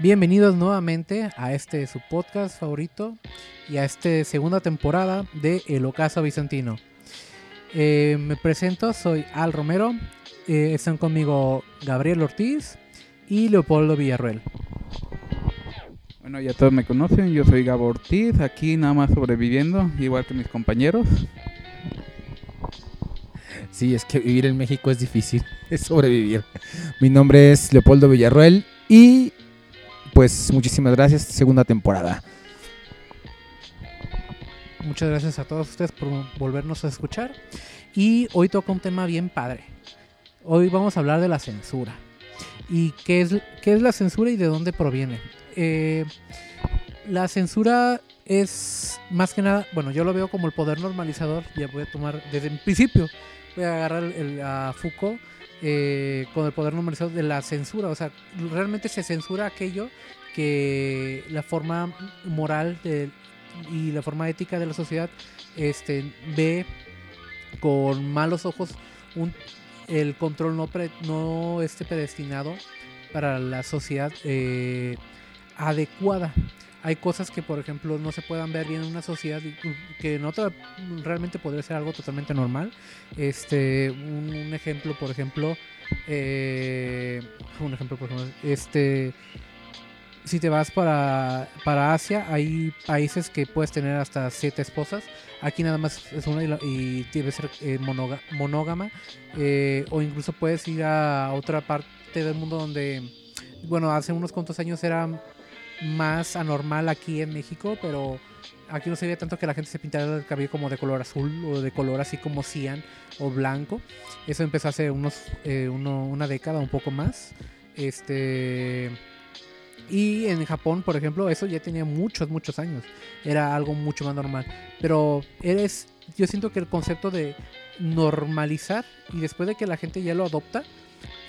Bienvenidos nuevamente a este su podcast favorito y a esta segunda temporada de El Ocaso Bizantino. Eh, me presento, soy Al Romero, eh, están conmigo Gabriel Ortiz y Leopoldo Villarruel. Bueno, ya todos me conocen, yo soy Gabo Ortiz, aquí nada más sobreviviendo, igual que mis compañeros. Sí, es que vivir en México es difícil, es sobrevivir. Mi nombre es Leopoldo Villarruel y pues muchísimas gracias, segunda temporada. Muchas gracias a todos ustedes por volvernos a escuchar. Y hoy toca un tema bien padre. Hoy vamos a hablar de la censura. ¿Y qué es, qué es la censura y de dónde proviene? Eh, la censura es más que nada, bueno, yo lo veo como el poder normalizador. Ya voy a tomar desde el principio, voy a agarrar el, a Foucault eh, con el poder normalizador de la censura. O sea, realmente se censura aquello que la forma moral y la forma ética de la sociedad este, ve con malos ojos un, el control no, pre, no esté predestinado para la sociedad eh, adecuada. Hay cosas que, por ejemplo, no se puedan ver bien en una sociedad que en otra realmente podría ser algo totalmente normal. Este, un, un ejemplo, por ejemplo, eh, un ejemplo, por ejemplo, este, si te vas para, para Asia, hay países que puedes tener hasta siete esposas. Aquí nada más es una y, y debe ser eh, monoga, monógama. Eh, o incluso puedes ir a otra parte del mundo donde, bueno, hace unos cuantos años era más anormal aquí en México, pero aquí no se veía tanto que la gente se pintara el cabello como de color azul o de color así como cian o blanco. Eso empezó hace unos, eh, uno, una década, un poco más. Este y en Japón, por ejemplo, eso ya tenía muchos, muchos años. Era algo mucho más normal. Pero eres, yo siento que el concepto de normalizar y después de que la gente ya lo adopta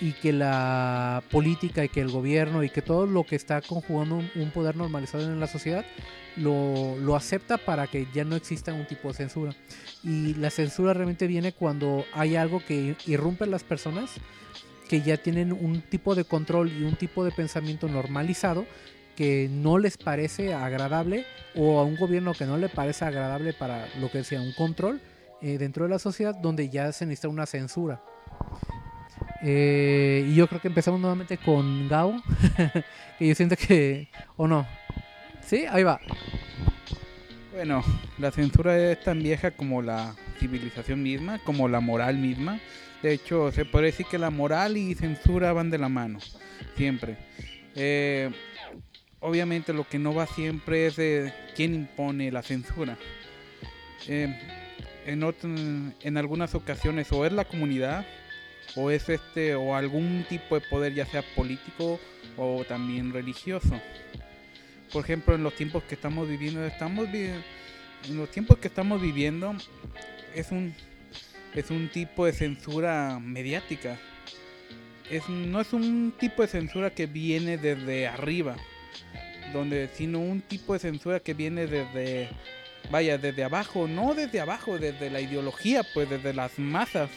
y que la política y que el gobierno y que todo lo que está conjugando un, poder normalizado en la sociedad lo, lo, acepta para que ya no exista un tipo de censura. Y la censura realmente viene cuando hay algo que irrumpe en las personas que ya tienen un tipo de control y un tipo de pensamiento normalizado que no les parece agradable o a un gobierno que no le parece agradable para lo que sea un control eh, dentro de la sociedad donde ya se necesita una censura. Eh, y yo creo que empezamos nuevamente con Gao, que yo siento que... ¿O no? ¿Sí? Ahí va. Bueno, la censura es tan vieja como la civilización misma, como la moral misma. De hecho, se puede decir que la moral y censura van de la mano, siempre. Eh, obviamente lo que no va siempre es quién impone la censura. Eh, en, en algunas ocasiones o es la comunidad o es este o algún tipo de poder ya sea político o también religioso. Por ejemplo, en los tiempos que estamos viviendo, estamos vi en los tiempos que estamos viviendo es un es un tipo de censura mediática. Es, no es un tipo de censura que viene desde arriba, donde, sino un tipo de censura que viene desde, vaya, desde abajo, no desde abajo, desde la ideología, pues desde las masas.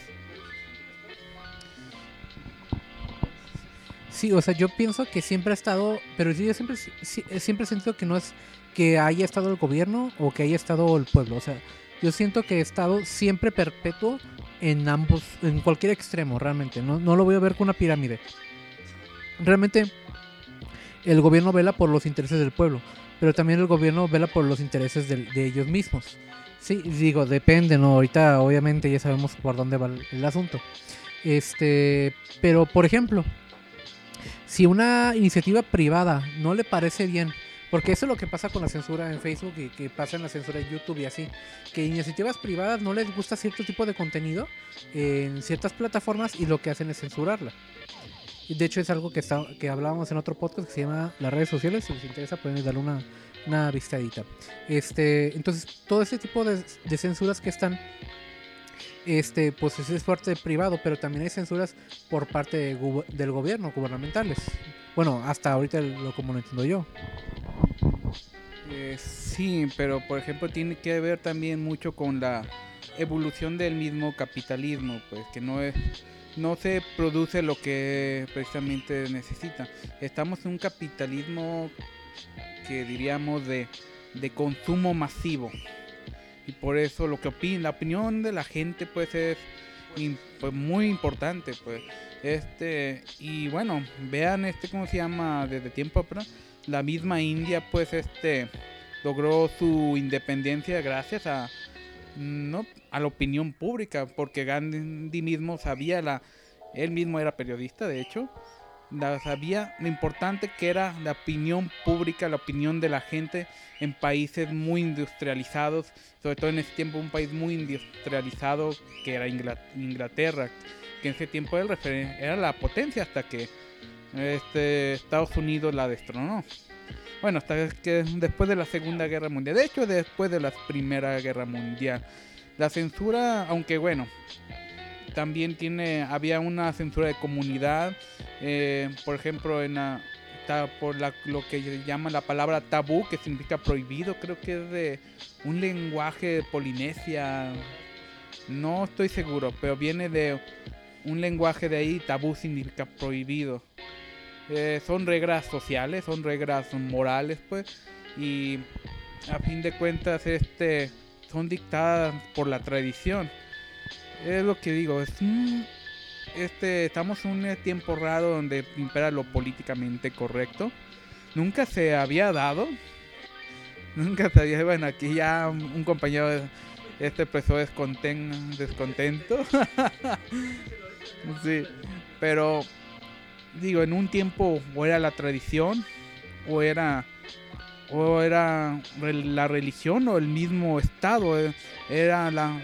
Sí, o sea, yo pienso que siempre ha estado, pero yo siempre, siempre he sentido que no es que haya estado el gobierno o que haya estado el pueblo, o sea, yo siento que he estado siempre perpetuo en ambos, en cualquier extremo, realmente. No, no lo voy a ver con una pirámide. Realmente el gobierno vela por los intereses del pueblo, pero también el gobierno vela por los intereses de, de ellos mismos. Sí, digo, depende, ¿no? Ahorita obviamente ya sabemos por dónde va el, asunto. Este, pero por ejemplo, si una iniciativa privada no le parece bien porque eso es lo que pasa con la censura en Facebook y que pasa en la censura en YouTube y así. Que iniciativas privadas no les gusta cierto tipo de contenido en ciertas plataformas y lo que hacen es censurarla. De hecho es algo que, está, que hablábamos en otro podcast que se llama Las redes sociales. Si les interesa pueden darle una, una vistadita. Este, entonces todo ese tipo de, de censuras que están este, pues es parte privado, pero también hay censuras por parte de, del gobierno, gubernamentales. Bueno, hasta ahorita lo como lo entiendo yo. Eh, sí, pero por ejemplo tiene que ver también mucho con la evolución del mismo capitalismo, pues que no es no se produce lo que precisamente necesita. Estamos en un capitalismo que diríamos de, de consumo masivo. Y por eso lo que opina, la opinión de la gente pues es pues, muy importante, pues. Este, y bueno, vean este cómo se llama desde tiempo atrás, la misma India pues este logró su independencia gracias a no a la opinión pública, porque Gandhi mismo sabía la él mismo era periodista, de hecho, sabía lo importante que era la opinión pública, la opinión de la gente en países muy industrializados, sobre todo en ese tiempo un país muy industrializado que era Inglaterra, que en ese tiempo era, la potencia hasta que este, Estados Unidos la destronó. Bueno, hasta que después de la Segunda Guerra Mundial, de hecho después de la Primera Guerra Mundial, la censura, aunque bueno, también tiene había una censura de comunidad eh, por ejemplo en la, por lo que llama la palabra tabú que significa prohibido creo que es de un lenguaje de Polinesia. No estoy seguro pero viene de un lenguaje de ahí tabú significa prohibido. Eh, son reglas sociales son reglas morales pues y a fin de cuentas este son dictadas por la tradición. Es lo que digo, es este, estamos en un tiempo raro donde impera lo políticamente correcto. Nunca se había dado. Nunca se había, bueno, aquí ya un compañero este empezó desconten, descontento. sí, pero digo, en un tiempo o era la tradición o era o era la religión o el mismo Estado, eh, era la,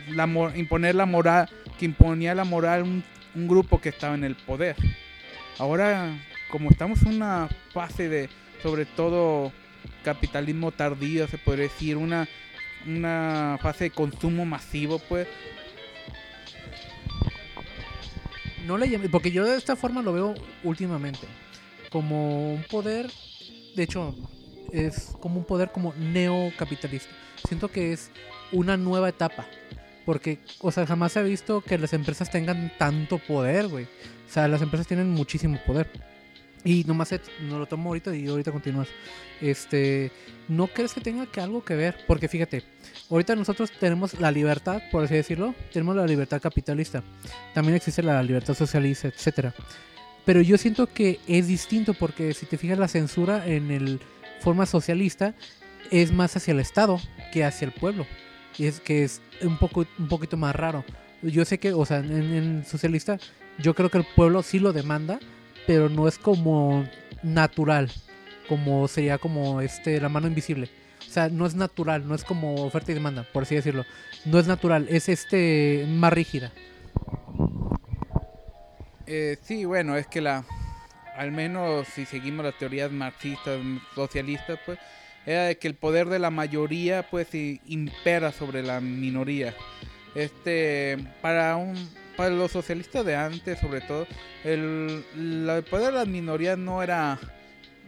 imponer la moral, que imponía la moral un, un, grupo que estaba en el poder. Ahora, como estamos en una fase de, sobre todo, capitalismo tardío, se podría decir, una, una fase de consumo masivo, pues... No le llame, porque yo de esta forma lo veo últimamente, como un poder, de hecho, es como un poder como neocapitalista. Siento que es una nueva etapa. Porque, o sea, jamás se ha visto que las empresas tengan tanto poder, güey. O sea, las empresas tienen muchísimo poder. Y nomás no lo tomo ahorita y ahorita continúas. Este, ¿no crees que tenga que algo que ver? Porque fíjate, ahorita nosotros tenemos la libertad, por así decirlo, tenemos la libertad capitalista. También existe la libertad socialista, etcétera. Pero yo siento que es distinto porque si te fijas la censura en el forma socialista es más hacia el Estado que hacia el pueblo. Y es que es un, poco, un poquito más raro. Yo sé que, o sea, en, socialista, yo creo que el pueblo sí lo demanda, pero no es como natural, como sería como este la mano invisible. O sea, no es natural, no es como oferta y demanda, por así decirlo. No es natural, es este más rígida. Eh, sí, bueno, es que la, al menos si seguimos las teorías marxistas, socialistas, pues, era de que el poder de la mayoría, pues, impera sobre la minoría. Este, para un, para los socialistas de antes, sobre todo, el, poder de las minorías no era,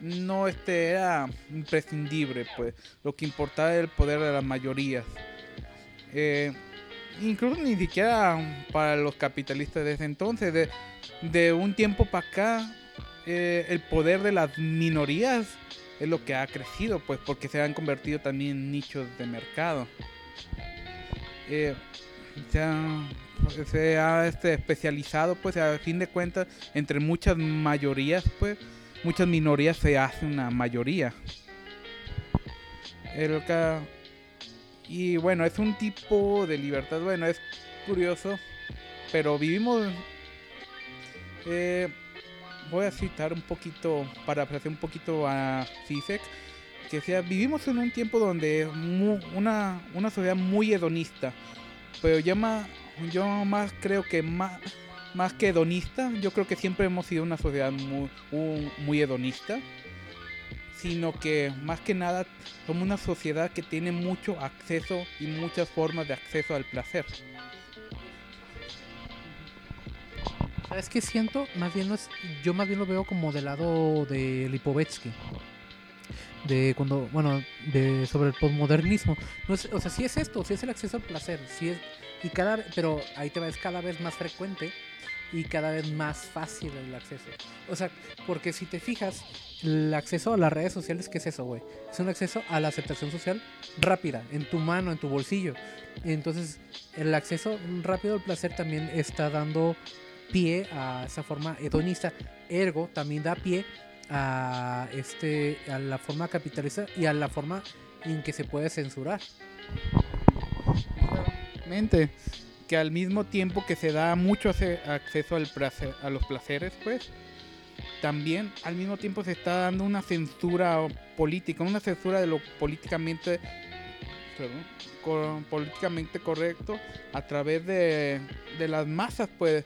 no este, era imprescindible, pues, lo que importaba era el poder de las mayorías. Eh, incluso ni siquiera para los capitalistas de ese entonces, de, de un tiempo para acá, eh, el poder de las minorías es lo que ha crecido, pues porque se han convertido también en nichos de mercado. Eh, se ha, este, especializado, pues a fin de cuentas, entre muchas mayorías, pues muchas minorías se hace una mayoría. El, y bueno, es un tipo de libertad, bueno, es curioso, pero vivimos... Eh, voy a citar un poquito, para apreciar un poquito a Cisek, que decía, vivimos en un tiempo donde una, una sociedad muy hedonista, pero yo más, yo más creo que más, más que hedonista, yo creo que siempre hemos sido una sociedad muy, muy hedonista, sino que más que nada somos una sociedad que tiene mucho acceso y muchas formas de acceso al placer. ¿Sabes qué siento? Más bien no es, yo más bien lo veo como del lado de Lipovetsky. de cuando, bueno, de sobre el posmodernismo. No es- o sea, sí es esto, sí es el acceso al placer, sí es y cada pero ahí te va es cada vez más frecuente y cada vez más fácil el acceso. O sea, porque si te fijas, el acceso a las redes sociales, ¿qué es eso, güey? Es un acceso a la aceptación social rápida, en tu mano, en tu bolsillo. Entonces, el acceso rápido al placer también está dando pie a esa forma hedonista. Ergo, también da pie a, este, a la forma capitalista y a la forma en que se puede censurar. Mente, que al mismo tiempo que se da mucho acceso al placer- a los placeres, pues, también al mismo tiempo se está dando una censura política, una censura de lo políticamente, perdón, políticamente correcto a través de, de las masas, pues,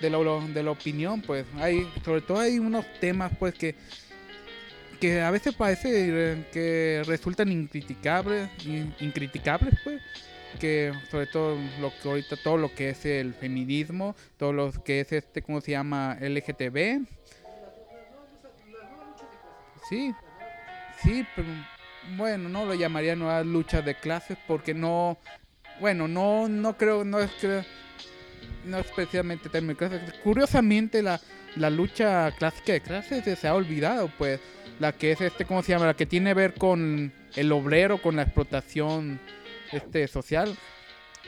de la, de la opinión, pues, hay, sobre todo hay unos temas, pues, que que a veces parece que resultan incriticables, in- incriticables, pues, que sobre todo lo que ahorita todo lo que es el feminismo, todo lo que es este cómo se llama LGTB. Sí. Sí, pero bueno, no lo llamaría nuevas luchas de clases porque no bueno, no no creo no es que no especialmente término de clases. Curiosamente la la lucha clásica de clases se ha olvidado, pues la que es este cómo se llama, la que tiene que ver con el obrero, con la explotación este social.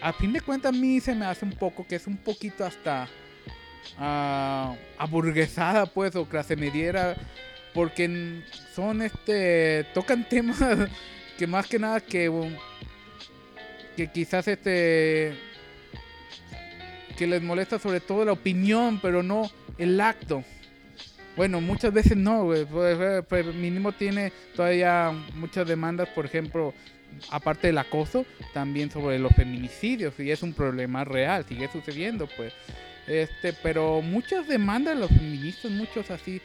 A fin de cuentas a mí se me hace un poco que es un poquito hasta ah, aburguesada pues o clase mediera porque son este tocan temas que más que nada que que quizás este que les molesta sobre todo la opinión pero no el acto. Bueno muchas veces no güey, pues, eh, pues, mínimo tiene todavía muchas demandas por ejemplo aparte del acoso, también sobre los feminicidios, y es un problema real, sigue sucediendo, pues. Este, pero muchas demandas de los feministas, muchos así,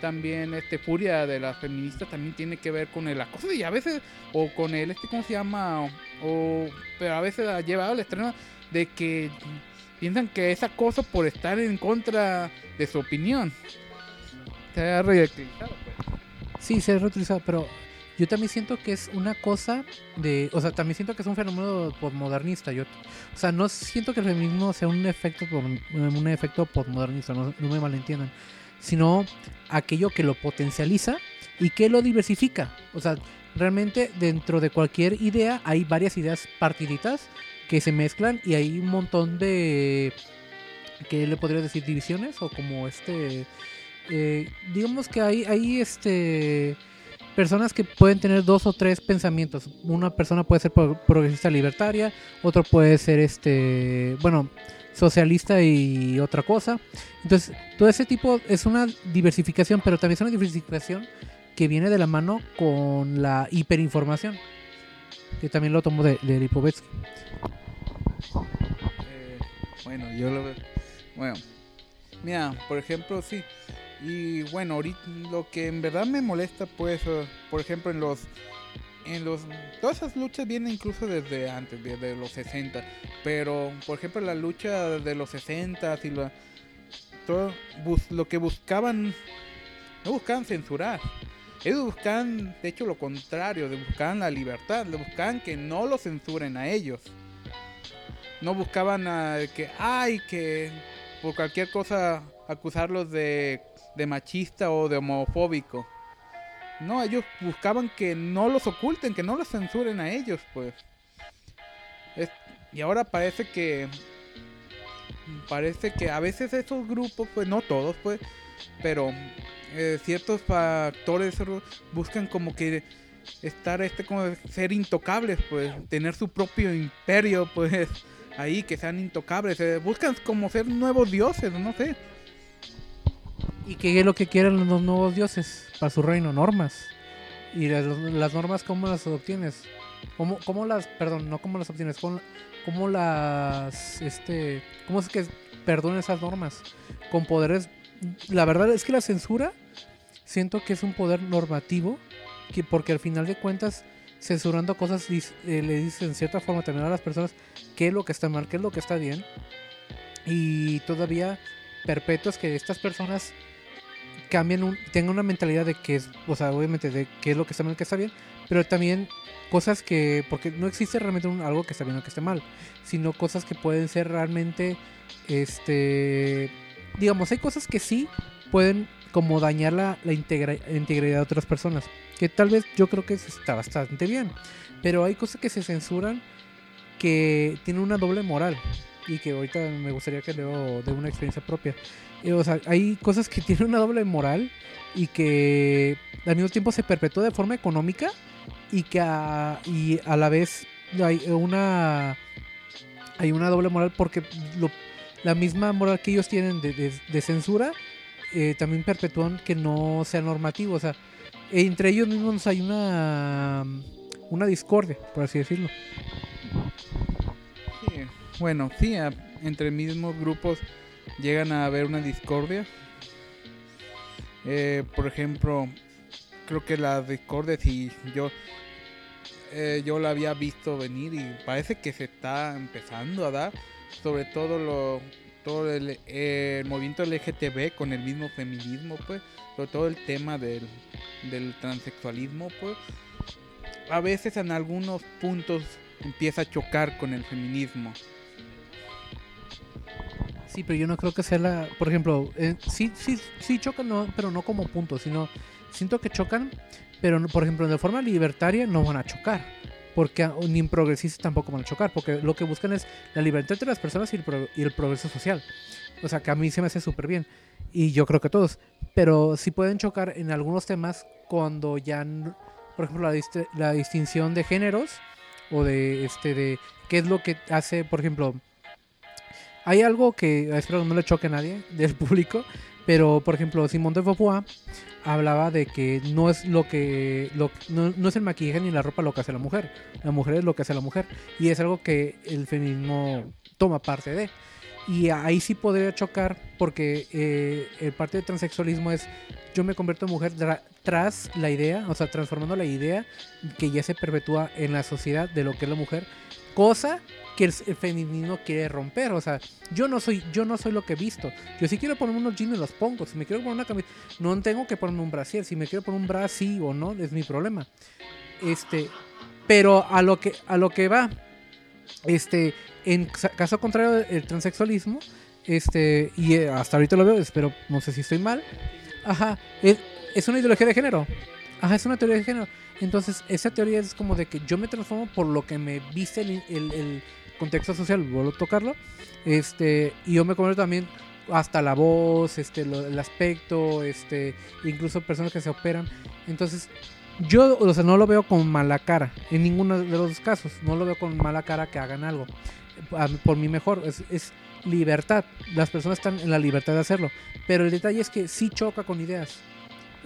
también este furia de las feministas también tiene que ver con el acoso y a veces o con el este cómo se llama o, o- pero a veces ha llevado al extremo de que piensan que es acoso por estar en contra de su opinión. Se ha ridiculizado, pues. Sí, se ha reutilizado, pero yo también siento que es una cosa de, o sea, también siento que es un fenómeno postmodernista. Yo, o sea, no siento que el feminismo sea un efecto un efecto postmodernista, no, no me malentiendan, sino aquello que lo potencializa y que lo diversifica. O sea, realmente dentro de cualquier idea hay varias ideas partiditas que se mezclan y hay un montón de que le podría decir divisiones o como este eh, digamos que hay hay este personas que pueden tener dos o tres pensamientos. Una persona puede ser pro- progresista libertaria, otro puede ser este, bueno, socialista y otra cosa. Entonces, todo ese tipo es una diversificación, pero también es una diversificación que viene de la mano con la hiperinformación. Que también lo tomo de, de Lipovetsky. Eh, bueno, yo lo veo. Bueno, mira, por ejemplo, sí. Y bueno, ahorita lo que en verdad me molesta, pues, eh, por ejemplo, en los. En los. Todas esas luchas vienen incluso desde antes, desde los 60. Pero, por ejemplo, la lucha de los 60 y la. Todo, lo que buscaban. No buscaban censurar. Ellos buscaban, de hecho, lo contrario, de buscaban la libertad, le buscaban que no lo censuren a ellos no buscaban ah, que, ay, que por cualquier cosa acusarlos de, machista o de homofóbico. No, ellos buscaban que no los oculten, que no los censuren a ellos, pues. Es- y ahora parece que parece que a veces esos grupos, pues no todos, pues, pero eh, ciertos factores buscan como que estar este como ser intocables, pues, tener su propio imperio, pues, ahí que sean intocables, eh, buscan como ser nuevos dioses, no sé. ¿Y qué es lo que quieren los nuevos dioses para su reino? Normas. ¿Y las, normas cómo las obtienes? ¿Cómo, cómo las, perdón, no cómo las obtienes? ¿Cómo, cómo las, este, cómo es que perdonan esas normas? Con poderes, la verdad es que la censura siento que es un poder normativo, que porque al final de cuentas, censurando cosas, eh, le dicen en cierta forma también a las personas qué es lo que está mal, qué es lo que está bien. Y todavía perpetuas que estas personas cambien, un, tengan una mentalidad de que es, o sea, obviamente de qué es lo que está mal, qué está bien, pero también cosas que, porque no existe realmente algo que está bien o que esté mal, sino cosas que pueden ser realmente, este, digamos, hay cosas que sí pueden como dañar la, integridad de otras personas, que tal vez yo creo que está bastante bien, pero hay cosas que se censuran que tienen una doble moral y que ahorita me gustaría que leo de una experiencia propia. Eh, o sea, hay cosas que tienen una doble moral y que al mismo tiempo se perpetúa de forma económica y que a, y a la vez hay una hay una doble moral porque lo- la misma moral que ellos tienen de, de- censura eh, también perpetúan que no sea normativo. O sea, entre ellos mismos hay una una discordia, por así decirlo. Sí, bueno, sí, entre mismos grupos llegan a haber una discordia. Eh, por ejemplo, creo que la discordia, si yo, eh, yo la había visto venir y parece que se está empezando a dar, sobre todo lo, todo el, eh, el movimiento LGTB con el mismo feminismo, pues, sobre todo el tema del, del transexualismo, pues, a veces en algunos puntos empieza a chocar con el feminismo. Sí, pero yo no creo que sea la. Por ejemplo, eh, sí, sí, sí chocan, no, pero no como punto, sino siento que chocan, pero por ejemplo, de forma libertaria no van a chocar. Porque ni progresistas tampoco van a chocar, porque lo que buscan es la libertad de las personas y el, pro- y el progreso social. O sea, que a mí se me hace súper bien. Y yo creo que todos. Pero sí pueden chocar en algunos temas cuando ya, por ejemplo, la, dist- la distinción de géneros o de este de qué es lo que hace, por ejemplo, hay algo que espero no le choque a nadie del público, pero por ejemplo, Simón de Beauvoir hablaba de que no es lo que lo, no, no es el maquillaje ni la ropa lo que hace la mujer, la mujer es lo que hace la mujer y es algo que el feminismo toma parte de. Y ahí sí podría chocar porque eh, el parte del transexualismo es yo me convierto en mujer tra- tras la idea, o sea, transformando la idea que ya se perpetúa en la sociedad de lo que es la mujer, cosa que el, feminismo quiere romper, o sea, yo no soy yo no soy lo que he visto. Yo si quiero ponerme unos jeans los pongo, si me quiero poner una camisa no tengo que ponerme un brasier, si me quiero poner un bra o no es mi problema. Este, pero a lo que a lo que va este en ca- caso contrario el transexualismo este y eh, hasta ahorita lo veo, espero no sé si estoy mal. Ajá, es, es una ideología de género. Ajá, es una teoría de género. Entonces, esa teoría es como de que yo me transformo por lo que me viste el, el- el contexto social, vuelvo a tocarlo. Este, y yo me convierto también hasta la voz, este, lo- el aspecto, este, incluso personas que se operan. Entonces, yo, o sea, no lo veo con mala cara, en ninguno de los casos. No lo veo con mala cara que hagan algo. Por mí mejor, es, es libertad. Las personas están en la libertad de hacerlo. Pero el detalle es que sí choca con ideas.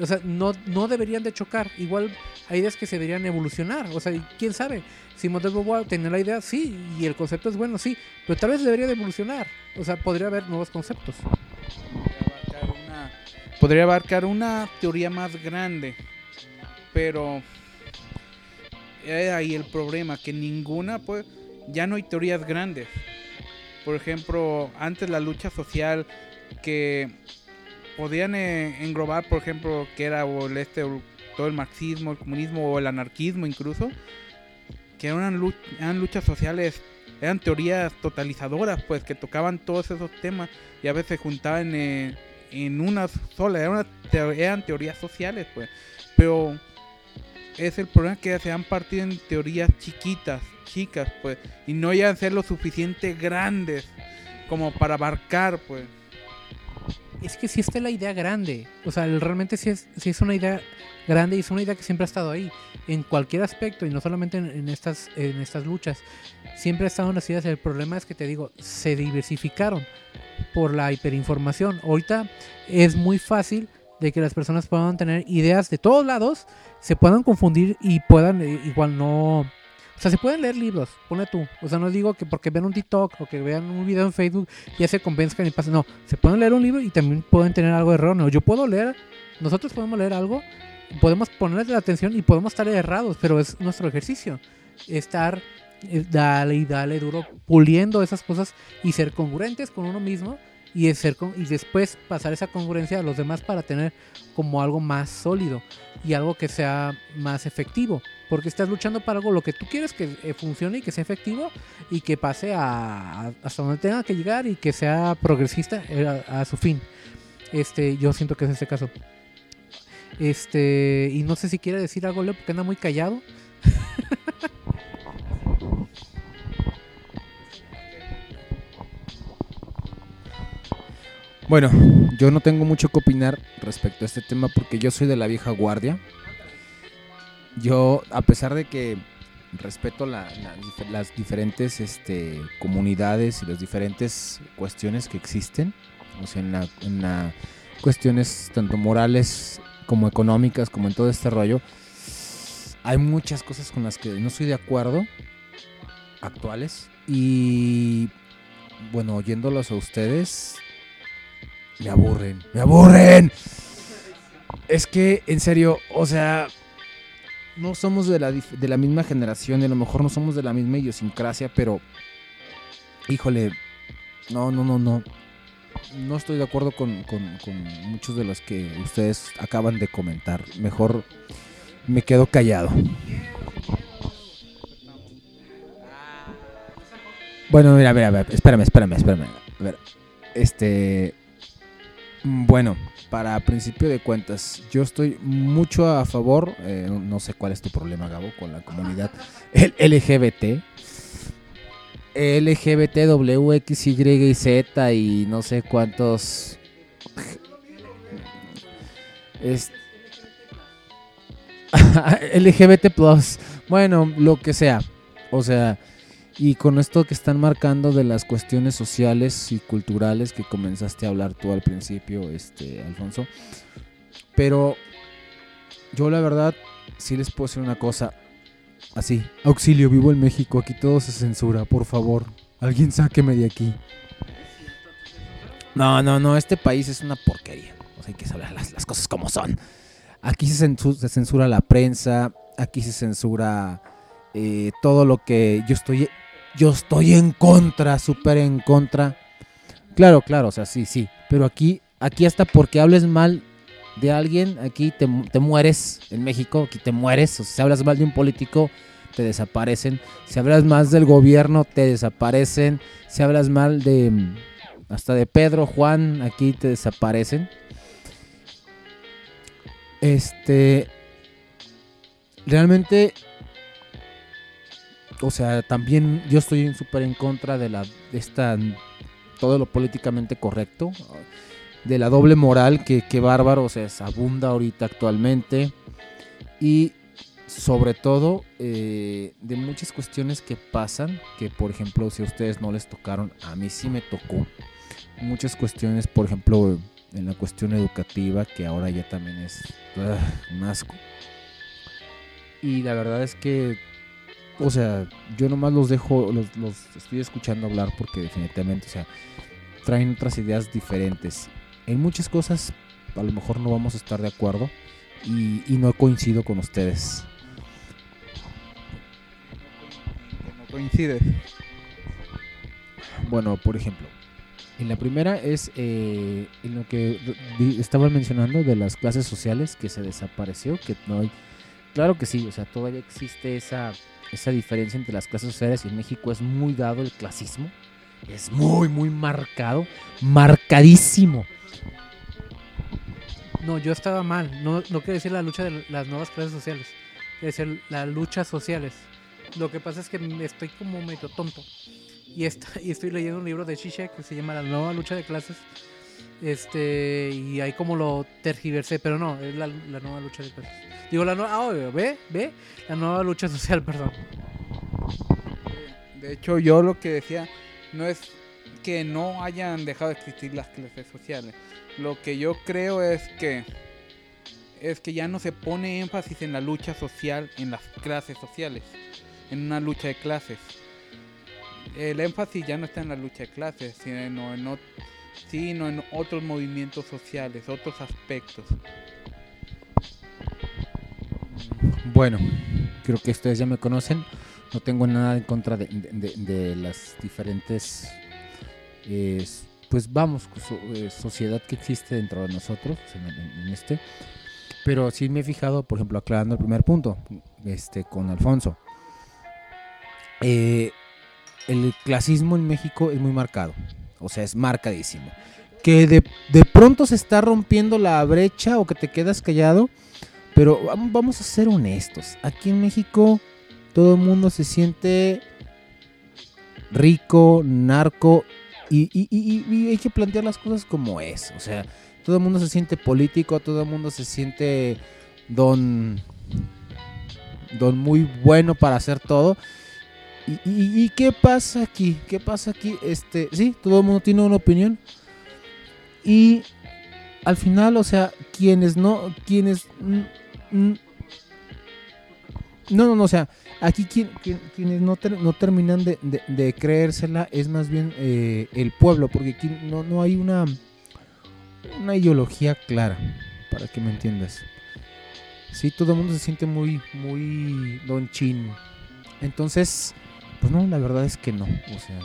O sea, no, no deberían de chocar. Igual hay ideas que se deberían evolucionar. O sea, quién sabe. Si de Beauvoir tenía la idea, sí, y el concepto es bueno, sí. Pero tal vez debería de evolucionar. O sea, podría haber nuevos conceptos. Podría abarcar una, teoría más grande, pero es ahí el problema, que ninguna, pues, ya no hay teorías grandes. Por ejemplo, antes la lucha social que podían eh, englobar, por ejemplo, que era o el este, todo el marxismo, el comunismo o el anarquismo incluso, que eran, lu- eran luchas sociales, eran teorías totalizadoras, pues, que tocaban todos esos temas y a veces juntaban eh, en una sola, eran teorías sociales, pues, pero es el problema que se han partido en teorías chiquitas, chicas, pues, y no llegan a ser lo suficiente grandes como para abarcar, pues. Es que sí está la idea grande. O sea, realmente sí es, sí es una idea grande y es una idea que siempre ha estado ahí. En cualquier aspecto y no solamente en, estas, en estas luchas. Siempre ha estado las ideas. El problema es que te digo, se diversificaron por la hiperinformación. Ahorita es muy fácil de que las personas puedan tener ideas de todos lados, se puedan confundir y puedan eh, igual no... O sea, se pueden leer libros, pone tú. O sea, no digo que porque vean un TikTok o que vean un video en Facebook ya se convenzcan y pasen. No, se pueden leer un libro y también pueden tener algo erróneo. Yo puedo leer, nosotros podemos leer algo, podemos ponerle la atención y podemos estar errados, pero es nuestro ejercicio. Estar, eh, dale y dale duro, puliendo esas cosas y ser congruentes con uno mismo y, ser con- y después pasar esa congruencia a los demás para tener como algo más sólido y algo que sea más efectivo. Porque estás luchando para algo lo que tú quieres que eh, funcione y que sea efectivo y que pase a, hasta donde tenga que llegar y que sea progresista eh, a, a su fin. Este, yo siento que es este caso. Este, y no sé si quiere decir algo, Leo, porque anda muy callado. Bueno, yo no tengo mucho que opinar respecto a este tema porque yo soy de la vieja guardia. Yo, a pesar de que respeto la- las diferentes este, comunidades y las diferentes cuestiones que existen, o sea, en, la, en la- cuestiones tanto morales como económicas, como en todo este rollo, hay muchas cosas con las que no estoy de acuerdo, actuales, y bueno, oyéndolos a ustedes, me aburren, me aburren. Es que, en serio, o sea, no somos de la, de la misma generación y a lo mejor no somos de la misma idiosincrasia, pero, híjole, no, no, no, no. No estoy de acuerdo con, con- muchos de los que ustedes acaban de comentar. Mejor me quedo callado. Bueno, mira, mira, mira, espérame, espérame, espérame. A ver, este. mm, Bueno, para principio de cuentas, yo estoy mucho a favor, eh, no sé cuál es tu problema, Gabo, con la comunidad el LGBT. LGBT, W, X, Y y Z y no sé cuántos. Es... LGBT Plus. Bueno, lo que sea. O sea, y con esto que están marcando de las cuestiones sociales y culturales que comenzaste a hablar tú al principio, este, Alfonso. Pero yo la verdad sí les puedo decir una cosa. Así, auxilio, vivo en México, aquí todo se censura, por favor. Alguien sáqueme de aquí. No, no, no, este país es una porquería. Hay que saber las, cosas como son. Aquí se censura la prensa, aquí se censura eh, todo lo que yo estoy, yo estoy en contra, súper en contra. Claro, claro, o sea, sí, sí. Pero aquí, aquí hasta porque hables mal de alguien, aquí te, te mueres. En México, aquí te mueres. O sea, si hablas mal de un político, te desaparecen. Si hablas más del gobierno, te desaparecen. Si hablas mal de hasta de Pedro, Juan, aquí te desaparecen. Este realmente o sea, también yo estoy súper en contra de la de esta todo lo políticamente correcto, de la doble moral que, que bárbaro, o sea, abunda ahorita actualmente y sobre todo eh, de muchas cuestiones que pasan, que por ejemplo si a ustedes no les tocaron, a mí sí me tocó. Muchas cuestiones, por ejemplo, en la cuestión educativa, que ahora ya también es ugh, un asco. Y la verdad es que, o sea, yo nomás los dejo, los, los estoy escuchando hablar porque definitivamente, o sea, traen otras ideas diferentes. En muchas cosas a lo mejor no vamos a estar de acuerdo y, y no coincido con ustedes. No coincides. Bueno, por ejemplo, en la primera es eh, en lo que estaban mencionando de las clases sociales que se desapareció, que no hay. Claro que sí, o sea, todavía existe esa, esa diferencia entre las clases sociales y en México es muy dado el clasismo. Es muy, muy marcado, marcadísimo. No, yo estaba mal. No, no quiere decir la lucha de las nuevas clases sociales. Quiere decir las luchas sociales. Lo que pasa es que estoy como medio tonto. Y, esta- y estoy leyendo un libro de Zizek que se llama La nueva lucha de clases. Este, y ahí como lo tergiversé, pero no, es la, nueva lucha de clases. Digo, la nueva, ah, ve, ve, la nueva lucha social, perdón. De hecho, yo lo que decía no es que no hayan dejado de existir las clases sociales. Lo que yo creo es que es que ya no se pone énfasis en la lucha social, en las clases sociales, en una lucha de clases. El énfasis ya no está en la lucha de clases, sino en, sino en otros movimientos sociales, otros aspectos. Bueno, creo que ustedes ya me conocen. No tengo nada en contra de, las diferentes eh, pues vamos, eh, sociedad que existe dentro de nosotros, en este. Pero sí me he fijado, por ejemplo, aclarando el primer punto, este, con Alfonso. Eh, el clasismo en México es muy marcado, o sea, es marcadísimo. Que de, de pronto se está rompiendo la brecha o que te quedas callado, pero vam- vamos a ser honestos. Aquí en México todo el mundo se siente rico, narco, y- y hay que plantear las cosas como es. O sea, todo el mundo se siente político, todo el mundo se siente don, don muy bueno para hacer todo. ¿Y, y- qué pasa aquí? ¿Qué pasa aquí? Este, sí, todo el mundo tiene una opinión. Y al final, o sea, quienes no, quienes... no, no, no, o sea, aquí quien- quien- quienes no, ter- no terminan de creérsela es más bien eh, el pueblo, porque aquí no, no hay una, una ideología clara, para que me entiendas. Sí, todo el mundo se siente muy, muy don chin. Entonces, pues no, la verdad es que no. O sea,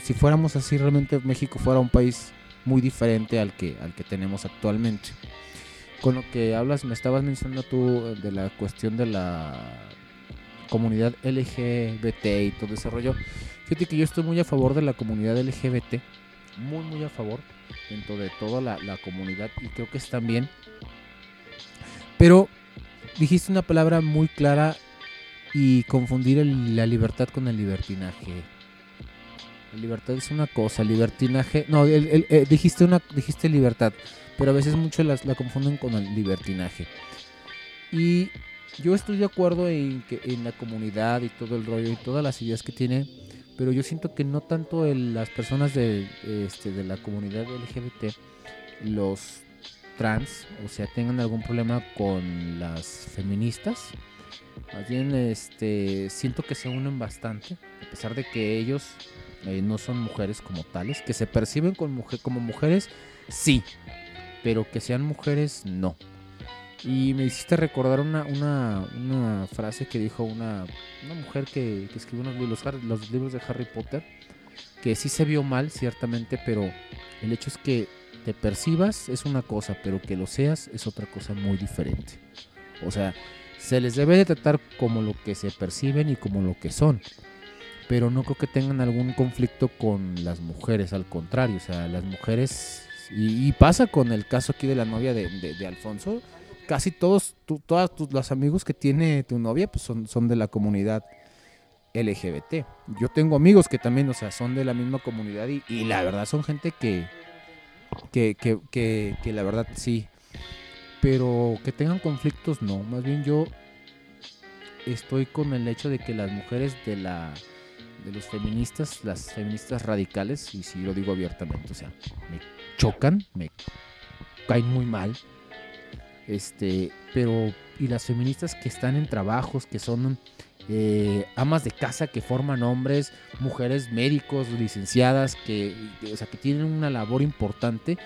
si fuéramos así, realmente México fuera un país muy diferente al que, al que tenemos actualmente. Con lo que hablas, me estabas mencionando tú eh, de la cuestión de la comunidad LGBT y todo ese rollo. Fíjate que yo estoy muy a favor de la comunidad LGBT, muy, muy a favor dentro de toda la comunidad y creo que están bien. Pero dijiste una palabra muy clara y confundir el- la libertad con el libertinaje. La libertad es una cosa, libertinaje. No, el- el- eh, dijiste una, dijiste libertad, pero a veces mucho las- la confunden con el libertinaje. Y yo estoy de acuerdo en que en la comunidad y todo el rollo y todas las ideas que tiene, pero yo siento que no tanto el- las personas de, este, de la comunidad LGBT, los trans, o sea, tengan algún problema con las feministas. Más bien, este, siento que se unen bastante, a pesar de que ellos eh, no son mujeres como tales, que se perciben como mujeres, sí, pero que sean mujeres, no. Y me hiciste recordar una, una, una frase que dijo una, una mujer que, escribió unos los, los libros de Harry Potter, que sí se vio mal, ciertamente, pero el hecho es que te percibas es una cosa, pero que lo seas es otra cosa muy diferente. O sea, se les debe de tratar como lo que se perciben y como lo que son. Pero no creo que tengan algún conflicto con las mujeres, al contrario, o sea, las mujeres... Y, pasa con el caso aquí de la novia de, de- Alfonso, casi todos, todos tus, los amigos que tiene tu novia pues son, son de la comunidad LGBT. Yo tengo amigos que también, o sea, son de la misma comunidad y, y la verdad son gente que, que, que, que, que la verdad sí. Pero que tengan conflictos, no. Más bien yo estoy con el hecho de que las mujeres de la de los feministas, las feministas radicales, y si lo digo abiertamente, o sea, me chocan, me caen muy mal. Este, pero y las feministas que están en trabajos, que son eh, amas de casa, que forman hombres, mujeres médicos, licenciadas, que, o sea, que tienen una labor importante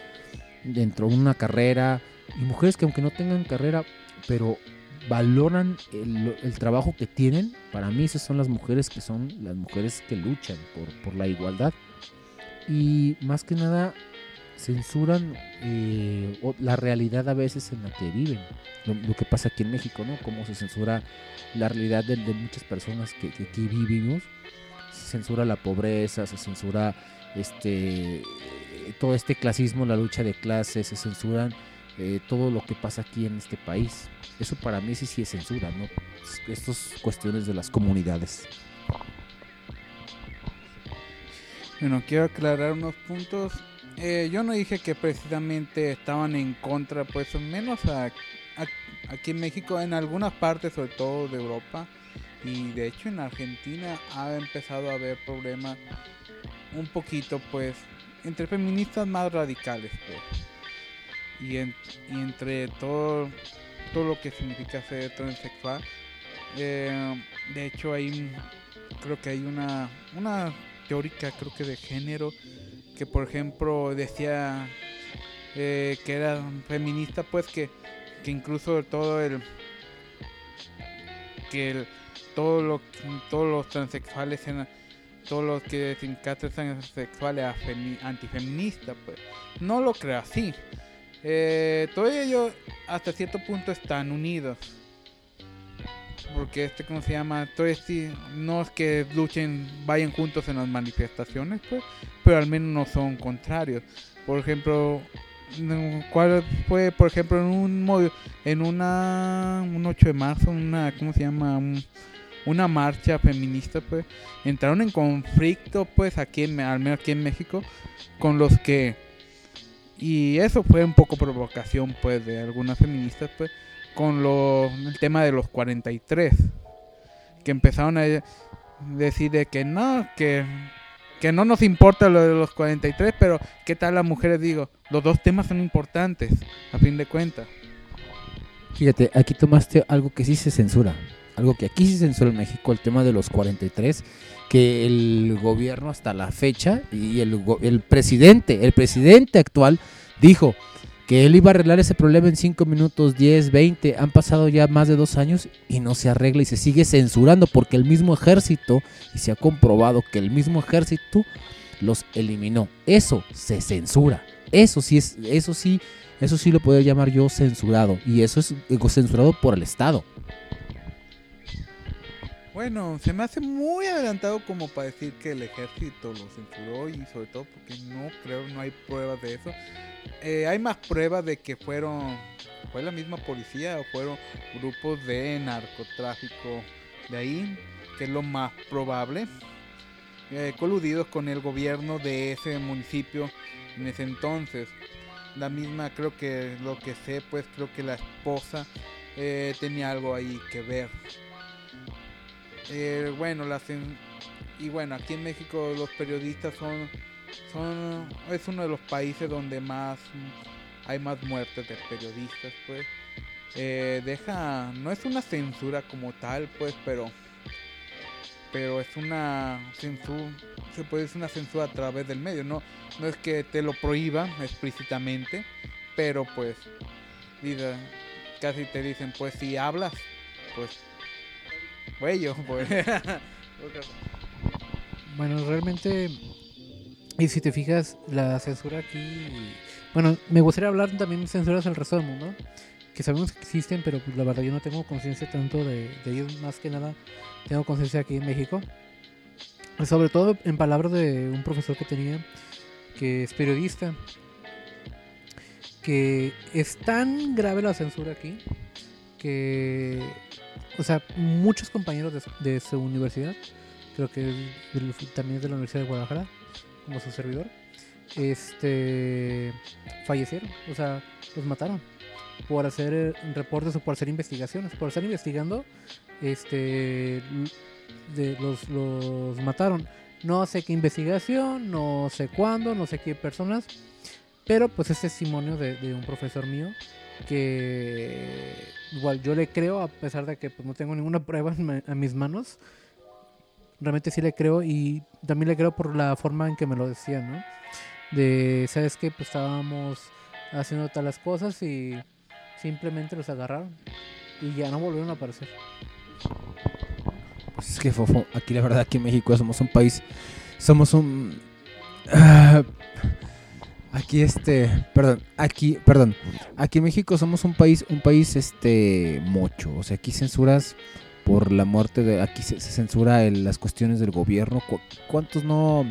dentro de una carrera, y mujeres que aunque no tengan carrera, pero valoran el, trabajo que tienen, para mí esas son las mujeres que son las mujeres que luchan por, por la igualdad. Y más que nada censuran eh, la realidad a veces en la que viven. Lo, que pasa aquí en México, ¿no? Cómo se censura la realidad de, muchas personas que, que aquí vivimos. Se censura la pobreza, se censura este todo este clasismo, la lucha de clases, se censuran eh, todo lo que pasa aquí en este país. Eso para mí sí, es censura, ¿no? Estas cuestiones de las comunidades. Bueno, quiero aclarar unos puntos. Eh, yo no dije que precisamente estaban en contra, pues menos aquí en México, en algunas partes, sobre todo de Europa, y de hecho en Argentina ha empezado a haber problemas un poquito, pues, entre feministas más radicales, pues, y, en- y entre todo, todo lo que significa ser transexual. Eh, de hecho, hay, creo que hay una, una teórica, creo que de género, que por ejemplo decía eh, que era feminista, pues que, que incluso todo el que el- todo lo, todos los transexuales eran, todos los que se encasan sexuales a femi- antifeministas, pues no lo creo así. Eh, todos ellos hasta cierto punto están unidos. Porque este, ¿cómo se llama? Entonces sí, no es que luchen, vayan juntos en las manifestaciones, pues, pero al menos no son contrarios. Por ejemplo, ¿cuál fue, por ejemplo, en un en una un 8 de marzo, una ¿cómo se llama? Un- una marcha feminista, pues, entraron en conflicto, pues, aquí en, al menos aquí en México, con los que y eso fue un poco provocación, pues, de algunas feministas, pues, con lo, el tema de los 43, que empezaron a decir de que no, que, que no nos importa lo de los 43, pero ¿qué tal las mujeres? Digo, los dos temas son importantes, a fin de cuentas. Fíjate, aquí tomaste algo que sí se censura. Algo que aquí se censura en México, el tema de los 43, que el gobierno hasta la fecha y el, el presidente, el presidente actual dijo que él iba a arreglar ese problema en 5 minutos, 10, 20. Han pasado ya más de dos años y no se arregla y se sigue censurando porque el mismo ejército, y se ha comprobado que el mismo ejército los eliminó. Eso se censura. Eso sí es, eso sí, eso sí lo puedo llamar yo censurado. Y eso es censurado por el Estado. Bueno, se me hace muy adelantado como para decir que el ejército lo censuró y sobre todo porque no creo, no hay pruebas de eso. Eh, hay más pruebas de que fueron, fue la misma policía o fueron grupos de narcotráfico de ahí, que es lo más probable, eh, coludidos con el gobierno de ese municipio en ese entonces. La misma, creo que lo que sé, pues creo que la esposa eh, tenía algo ahí que ver. Eh, bueno, las y bueno, aquí en México los periodistas son, son, es uno de los países donde más hay más muertes de periodistas, pues. Eh, deja, no es una censura como tal, pues, pero, pero es una censura, se puede decir una censura a través del medio, no, no es que te lo prohíba explícitamente, pero pues, casi te dicen, pues si hablas, pues Pues. Bueno, realmente, y si te fijas, la censura aquí. Bueno, me gustaría hablar también de censuras al resto del mundo, que sabemos que existen, pero pues, la verdad yo no tengo conciencia tanto de, de ellos, más que nada tengo conciencia aquí en México. Sobre todo en palabras de un profesor que tenía, que es periodista, que es tan grave la censura aquí que, o sea, muchos compañeros de, su- de universidad, creo que del- también es de la Universidad de Guadalajara, como su servidor, este, fallecieron, o sea, los mataron por hacer reportes o por hacer investigaciones, por estar investigando, este, de, los, los mataron. No sé qué investigación, no sé cuándo, no sé qué personas, pero pues es testimonio de, de un profesor mío que igual yo le creo a pesar de que pues, no tengo ninguna prueba en, mis manos. Realmente sí le creo y también le creo por la forma en que me lo decían, ¿no? De, ¿sabes qué? Pues estábamos haciendo tales cosas y simplemente los agarraron y ya no volvieron a aparecer. Pues es que Fofo, aquí la verdad aquí en México somos un país, somos un ah, aquí este, perdón, aquí, perdón, aquí en México somos un país, un país este mocho, o sea, aquí censuras por la muerte de, aquí se, se censura el- las cuestiones del gobierno, Cu- ¿cuántos no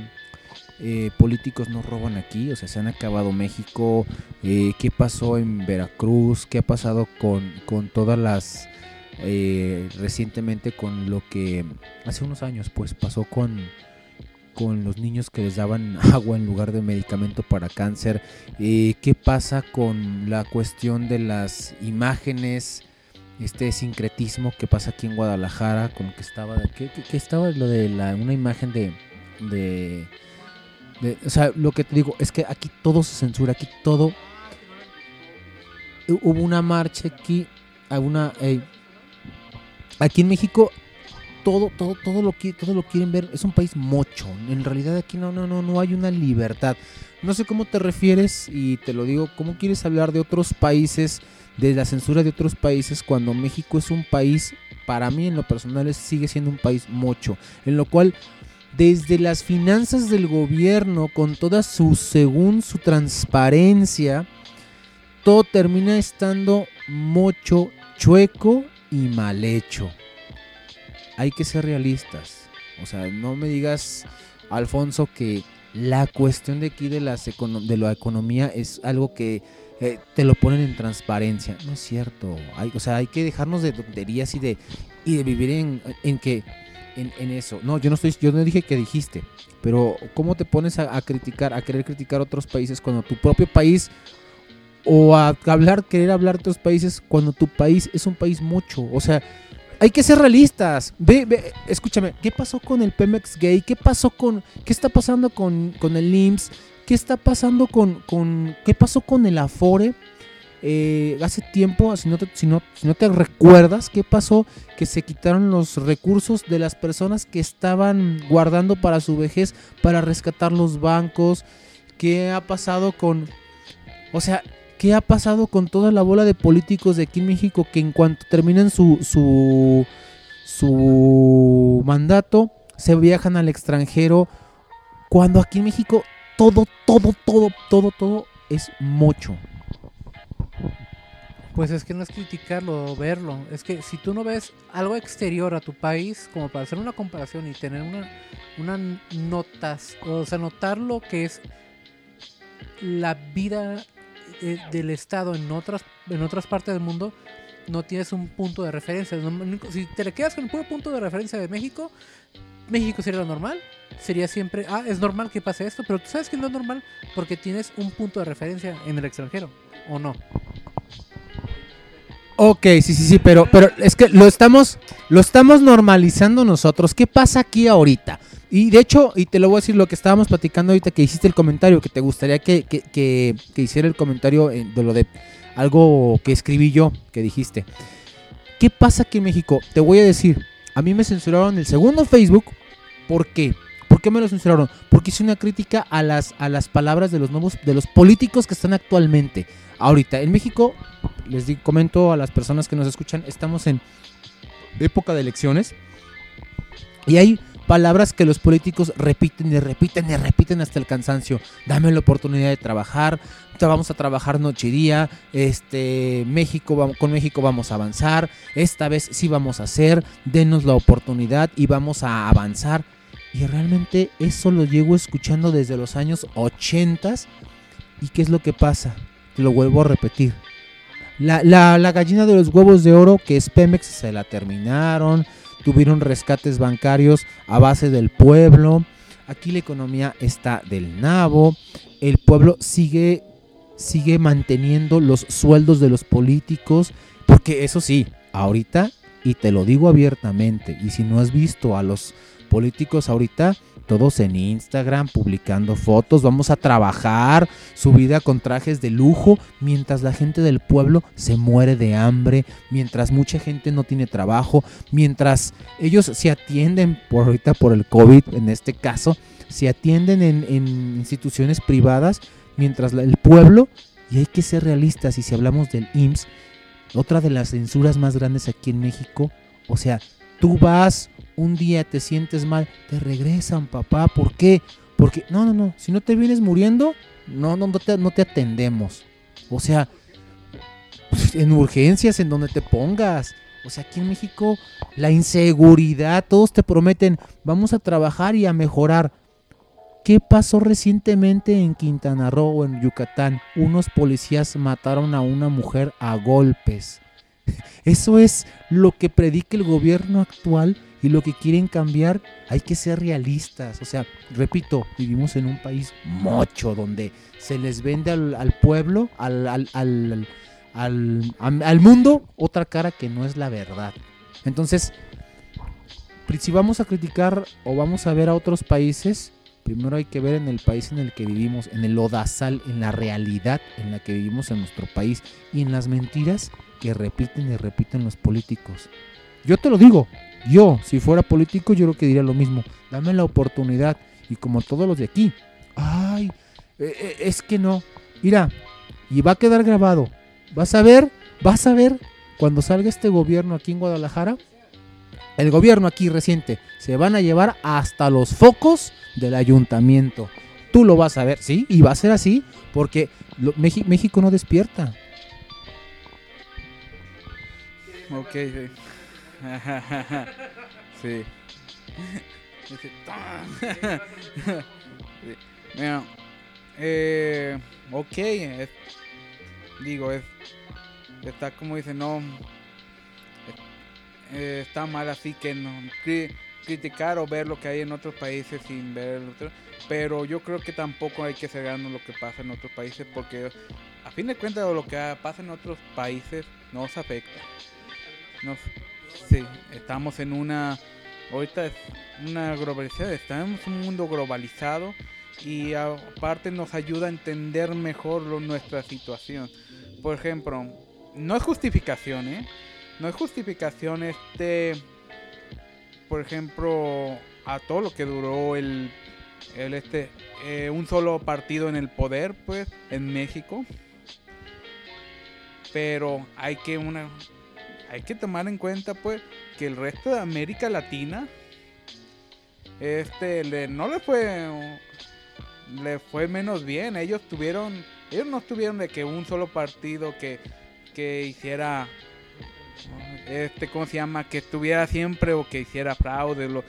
eh, políticos no roban aquí? O sea, se han acabado México, eh, ¿qué pasó en Veracruz? ¿Qué ha pasado con, con todas las eh, recientemente con lo que hace unos años pues pasó con con los niños que les daban agua en lugar de medicamento para cáncer. Eh, qué pasa con la cuestión de las imágenes este sincretismo que pasa aquí en Guadalajara como que estaba qué, qué- estaba lo de la una imagen de de de- o sea lo que te digo es que aquí todo se censura aquí todo hubo una marcha aquí a una eh, aquí en México todo todo todo lo que todo lo quieren ver es un país mocho. En realidad aquí no no no no hay una libertad. No sé cómo te refieres y te lo digo cómo quieres hablar de otros países de la censura de otros países cuando México es un país para mí en lo personal sigue siendo un país mocho en lo cual desde las finanzas del gobierno, con toda su, según su transparencia, todo termina estando mucho chueco y mal hecho. Hay que ser realistas. O sea, no me digas, Alfonso, que la cuestión de aquí de, las de la economía es algo que eh, te lo ponen en transparencia. No es cierto. Hay, o sea, hay que dejarnos de tonterías y de, y de vivir en, en que en, eso. No, yo no estoy, yo no dije que dijiste, pero ¿cómo te pones a, criticar, a querer criticar otros países cuando tu propio país o a hablar, querer hablar de otros países cuando tu país es un país mucho? O sea, hay que ser realistas. Ve, ve, escúchame, ¿qué pasó con el Pemex Gay? ¿Qué pasó con, qué está pasando con, con el IMSS? ¿Qué está pasando con, con, qué pasó con el Afore? Eh, hace tiempo, si no, te, si, no, si no te recuerdas, ¿qué pasó? Que se quitaron los recursos de las personas que estaban guardando para su vejez, para rescatar los bancos. ¿Qué ha pasado con... O sea, ¿qué ha pasado con toda la bola de políticos de aquí en México que en cuanto terminan su, su, su mandato, se viajan al extranjero? Cuando aquí en México todo, todo, todo, todo, todo es mucho. Pues es que no es criticarlo, verlo. Es que si tú no ves algo exterior a tu país, como para hacer una comparación y tener una, una notas, o sea, notar lo que es la vida eh, del Estado en otras, en otras partes del mundo, no tienes un punto de referencia. Si te le quedas con el puro punto de referencia de México, México sería lo normal. Sería siempre, ah, es normal que pase esto, pero tú sabes que no es normal porque tienes un punto de referencia en el extranjero, ¿o no? Ok, sí, sí, sí, pero, pero es que lo estamos, lo estamos normalizando nosotros. ¿Qué pasa aquí ahorita? Y de hecho, y te lo voy a decir lo que estábamos platicando ahorita que hiciste el comentario, que te gustaría que, que, hiciera el comentario de lo de algo que escribí yo, que dijiste. ¿Qué pasa aquí en México? Te voy a decir, a mí me censuraron el segundo Facebook. ¿Por qué? ¿Por qué me lo censuraron? Porque hice una crítica a las, a las palabras de los nuevos, de los políticos que están actualmente. Ahorita, en México, les digo, comento a las personas que nos escuchan, estamos en época de elecciones y hay palabras que los políticos repiten y repiten y repiten hasta el cansancio. Dame la oportunidad de trabajar, vamos a trabajar noche y día, este, México, con México vamos a avanzar, esta vez sí vamos a hacer, denos la oportunidad y vamos a avanzar. Y realmente eso lo llevo escuchando desde los años 80. ¿Y qué es lo que pasa? Te lo vuelvo a repetir. La, la, gallina de los huevos de oro, que es Pemex, se la terminaron. Tuvieron rescates bancarios a base del pueblo. Aquí la economía está del nabo. El pueblo sigue, sigue manteniendo los sueldos de los políticos. Porque eso sí, ahorita, y te lo digo abiertamente, y si no has visto a los políticos ahorita, todos en Instagram publicando fotos, vamos a trabajar su vida con trajes de lujo, mientras la gente del pueblo se muere de hambre, mientras mucha gente no tiene trabajo, mientras ellos se atienden por ahorita por el COVID en este caso, se atienden en, instituciones privadas, mientras el pueblo, y hay que ser realistas, y si hablamos del IMSS, otra de las censuras más grandes aquí en México, o sea, tú vas un día te sientes mal, te regresan, papá. ¿Por qué? Porque, no, no, no, si no te vienes muriendo, no, no, no, te, no te atendemos. O sea, pues, en urgencias, en donde te pongas. O sea, aquí en México, la inseguridad, todos te prometen, vamos a trabajar y a mejorar. ¿Qué pasó recientemente en Quintana Roo o en Yucatán? Unos policías mataron a una mujer a golpes. Eso es lo que predica el gobierno actual y lo que quieren cambiar, hay que ser realistas. O sea, repito, vivimos en un país mocho donde se les vende al, pueblo, al, al, al, al, mundo, otra cara que no es la verdad. Entonces, si vamos a criticar o vamos a ver a otros países, primero hay que ver en el país en el que vivimos, en el odasal, en la realidad en la que vivimos en nuestro país y en las mentiras que repiten y repiten los políticos. Yo te lo digo, yo, si fuera político, yo lo que diría lo mismo. Dame la oportunidad. Y como todos los de aquí. Ay, eh, eh, es que no. Mira, y va a quedar grabado. Vas a ver, vas a ver cuando salga este gobierno aquí en Guadalajara. el gobierno aquí reciente, se van a llevar hasta los focos del ayuntamiento. Tú lo vas a ver, ¿sí? Y va a ser así porque México no despierta. Ok, sí. sí. Mira, eh, ok, digo, es, está como dice, no, eh, está mal así que no, cri- criticar o ver lo que hay en otros países sin ver el otro, pero yo creo que tampoco hay que cegarnos lo que pasa en otros países porque a fin de cuentas lo que pasa en otros países nos afecta. Nos, sí, estamos en una, ahorita es una globalización, estamos en un mundo globalizado y aparte nos ayuda a entender mejor nuestra situación. Por ejemplo, no es justificación, ¿eh? No es justificación este, por ejemplo, a todo lo que duró el, el este, eh, un solo partido en el poder, pues, en México. Pero hay que una, hay que tomar en cuenta, pues, que el resto de América Latina, este, no le fue, fue menos bien. Ellos tuvieron, ellos no tuvieron de que un solo partido que, que hiciera este, ¿cómo se llama? Que estuviera siempre o que hiciera fraude. Lo...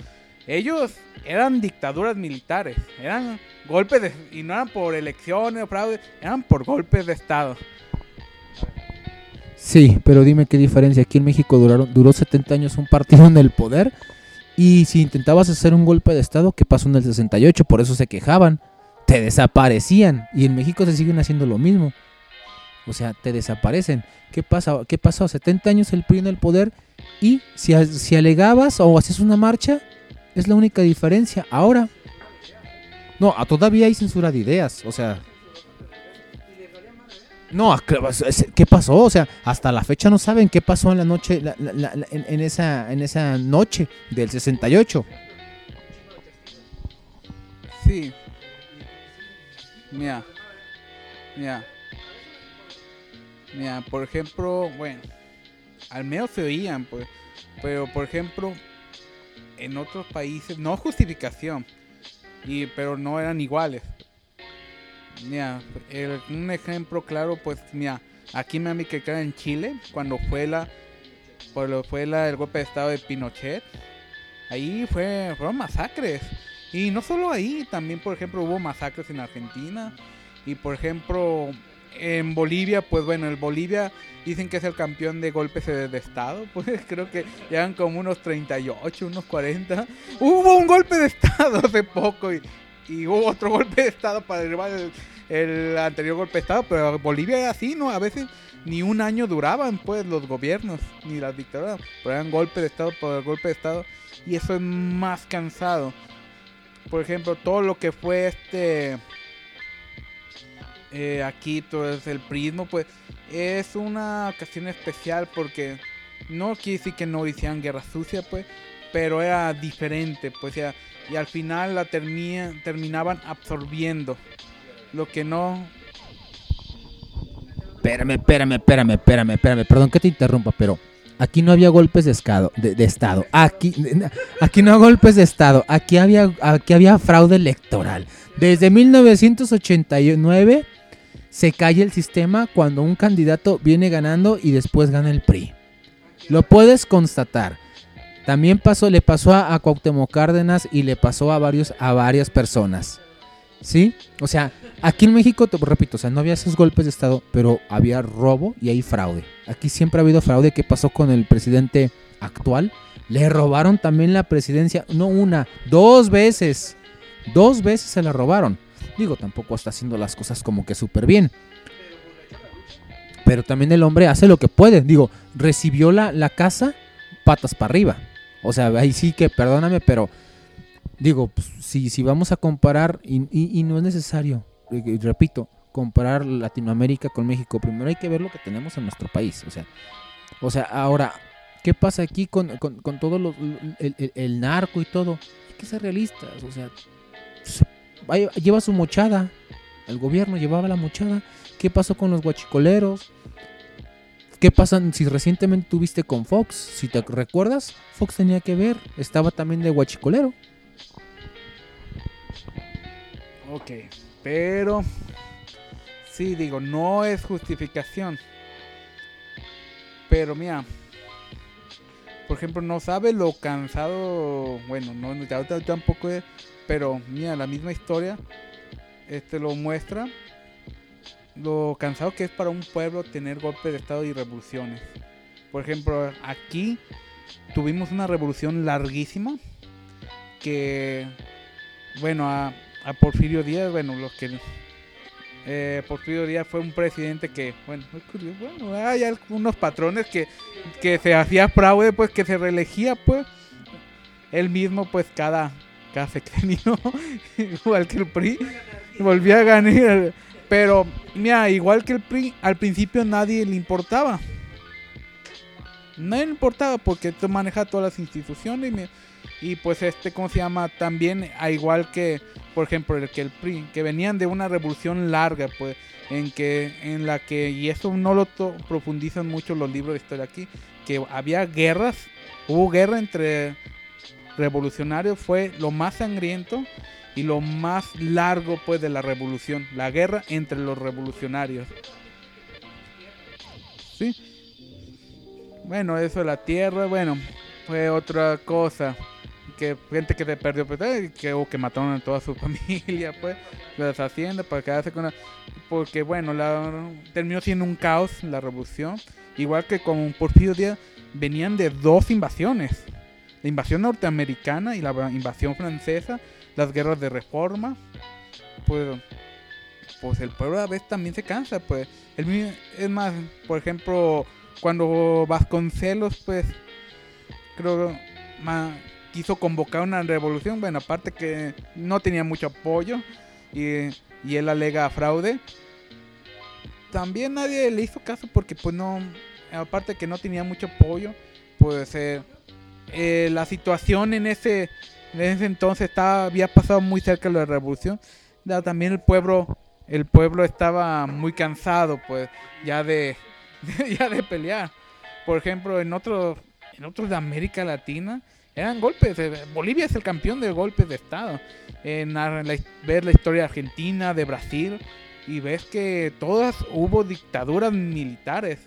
Ellos eran dictaduras militares, eran golpes de... y no eran por elecciones o fraude, eran por golpes de Estado. Sí, pero dime qué diferencia. Aquí en México duraron, duró 70 años un partido en el poder. Y si intentabas hacer un golpe de Estado, ¿qué pasó en el 68? Por eso se quejaban. Te desaparecían. Y en México se siguen haciendo lo mismo. O sea, te desaparecen. ¿Qué, pasa? ¿Qué pasó? 70 años el PRI en el poder. Y si, si alegabas o hacías una marcha, es la única diferencia. Ahora. No, todavía hay censura de ideas. O sea, no, ¿qué pasó? O sea, hasta la fecha no saben qué pasó en la noche, la- la- la- en esa, en esa noche del 68. Sí. Mira. Mira. Mira, por ejemplo, bueno, al menos se oían, pues. Pero, por ejemplo, en otros países, no justificación, y, pero no eran iguales. Mira, un ejemplo claro, pues, mira, aquí me mi que queda en Chile, cuando fue la, cuando fue la, el golpe de estado de Pinochet, ahí fue, fueron masacres. Y no solo ahí, también por ejemplo hubo masacres en Argentina. Y por ejemplo en Bolivia, pues bueno, el Bolivia dicen que es el campeón de golpes de estado. Pues creo que llegan como unos 38, unos 40. Hubo un golpe de estado hace poco y, y hubo otro golpe de estado para derribar el, anterior golpe de estado. Pero Bolivia es así, ¿no? A veces ni un año duraban pues los gobiernos, ni las dictaduras. Pero eran golpe de estado por golpe de estado. Y eso es más cansado por ejemplo, todo lo que fue este eh, aquí, todo es el prismo, pues es una ocasión especial porque no quiere decir que no hicieran guerra sucia, pues, pero era diferente, pues, ya, y al final la termina- terminaban absorbiendo. Lo que no. Espérame, espérame, espérame, espérame, espérame. Perdón que te interrumpa, pero aquí no había golpes de, escado, de Estado. Aquí, aquí no había golpes de Estado. Aquí había, aquí había fraude electoral. Desde 1989 se cae el sistema cuando un candidato viene ganando y después gana el PRI. Lo puedes constatar. También pasó, le pasó a, a Cárdenas y le pasó a varios, a varias personas. ¿Sí? O sea, aquí en México, repito, o sea, no había esos golpes de Estado, pero había robo y hay fraude. Aquí siempre ha habido fraude. ¿Qué pasó con el presidente actual? Le robaron también la presidencia, no una, dos veces. Dos veces se la robaron. Digo, tampoco está haciendo las cosas como que súper bien. Pero también el hombre hace lo que puede. Digo, recibió la, la casa patas para arriba. O sea, ahí sí que perdóname, pero digo, pues, si, si vamos a comparar, y, no es necesario, repito, comparar Latinoamérica con México, primero hay que ver lo que tenemos en nuestro país. O sea, o sea ahora, ¿qué pasa aquí con, con, con todo lo- el, el- el narco y todo? Hay que ser realistas, o sea, lleva su mochada, el gobierno llevaba la mochada. ¿Qué pasó con los guachicoleros? ¿Qué pasa si recientemente tuviste con Fox? Si te recuerdas, Fox tenía que ver, estaba también de guachicolero. Ok, pero sí, digo, no es justificación. Pero mira, por ejemplo, no sabe lo cansado, bueno, no tampoco es, pero mira, la misma historia este lo muestra lo cansado que es para un pueblo tener golpes de estado y revoluciones. Por ejemplo, aquí tuvimos una revolución larguísima que bueno, a, Porfirio Díaz, bueno, los que eh, Porfirio Díaz fue un presidente que, bueno, es curioso, bueno, hay algunos patrones que, que se hacía fraude, pues que se reelegía, pues, él mismo, pues, cada, cada sexenio, igual que el PRI, volvía a ganar. Pero, mira, igual que el PRI, al principio nadie le importaba. Nadie le importaba porque tú manejas todas las instituciones y, me- y pues este, ¿cómo se llama? También, a igual que, por ejemplo, el que el PRI, que venían de una revolución larga, pues, en que, en la que, y eso no lo to- profundizan mucho los libros de historia aquí, que había guerras, hubo guerra entre revolucionarios, fue lo más sangriento y lo más largo, pues, de la revolución, la guerra entre los revolucionarios. Sí. Bueno, eso de la tierra, bueno, fue otra cosa. Que gente que se perdió, pues, que, que mataron a toda su familia, pues, las haciendas para quedarse con. Porque, bueno, la, terminó siendo un caos la revolución. Igual que con Porfirio Díaz, venían de dos invasiones. La invasión norteamericana y la invasión francesa, las guerras de reforma. Pues, pues el pueblo a veces también se cansa, pues. El, es más, por ejemplo, cuando Vasconcelos, pues, creo ma- quiso convocar una revolución, bueno, aparte que no tenía mucho apoyo y, y él alega fraude, también nadie le hizo caso porque pues no, aparte que no tenía mucho apoyo, pues eh, eh, la situación en ese, en ese entonces estaba, había pasado muy cerca de la revolución, también el pueblo, el pueblo estaba muy cansado pues ya de, ya de pelear. Por ejemplo, en otros, en otros de América Latina, eran golpes. Bolivia es el campeón de golpes de Estado. En la- ver la historia de Argentina, de Brasil, y ves que todas hubo dictaduras militares,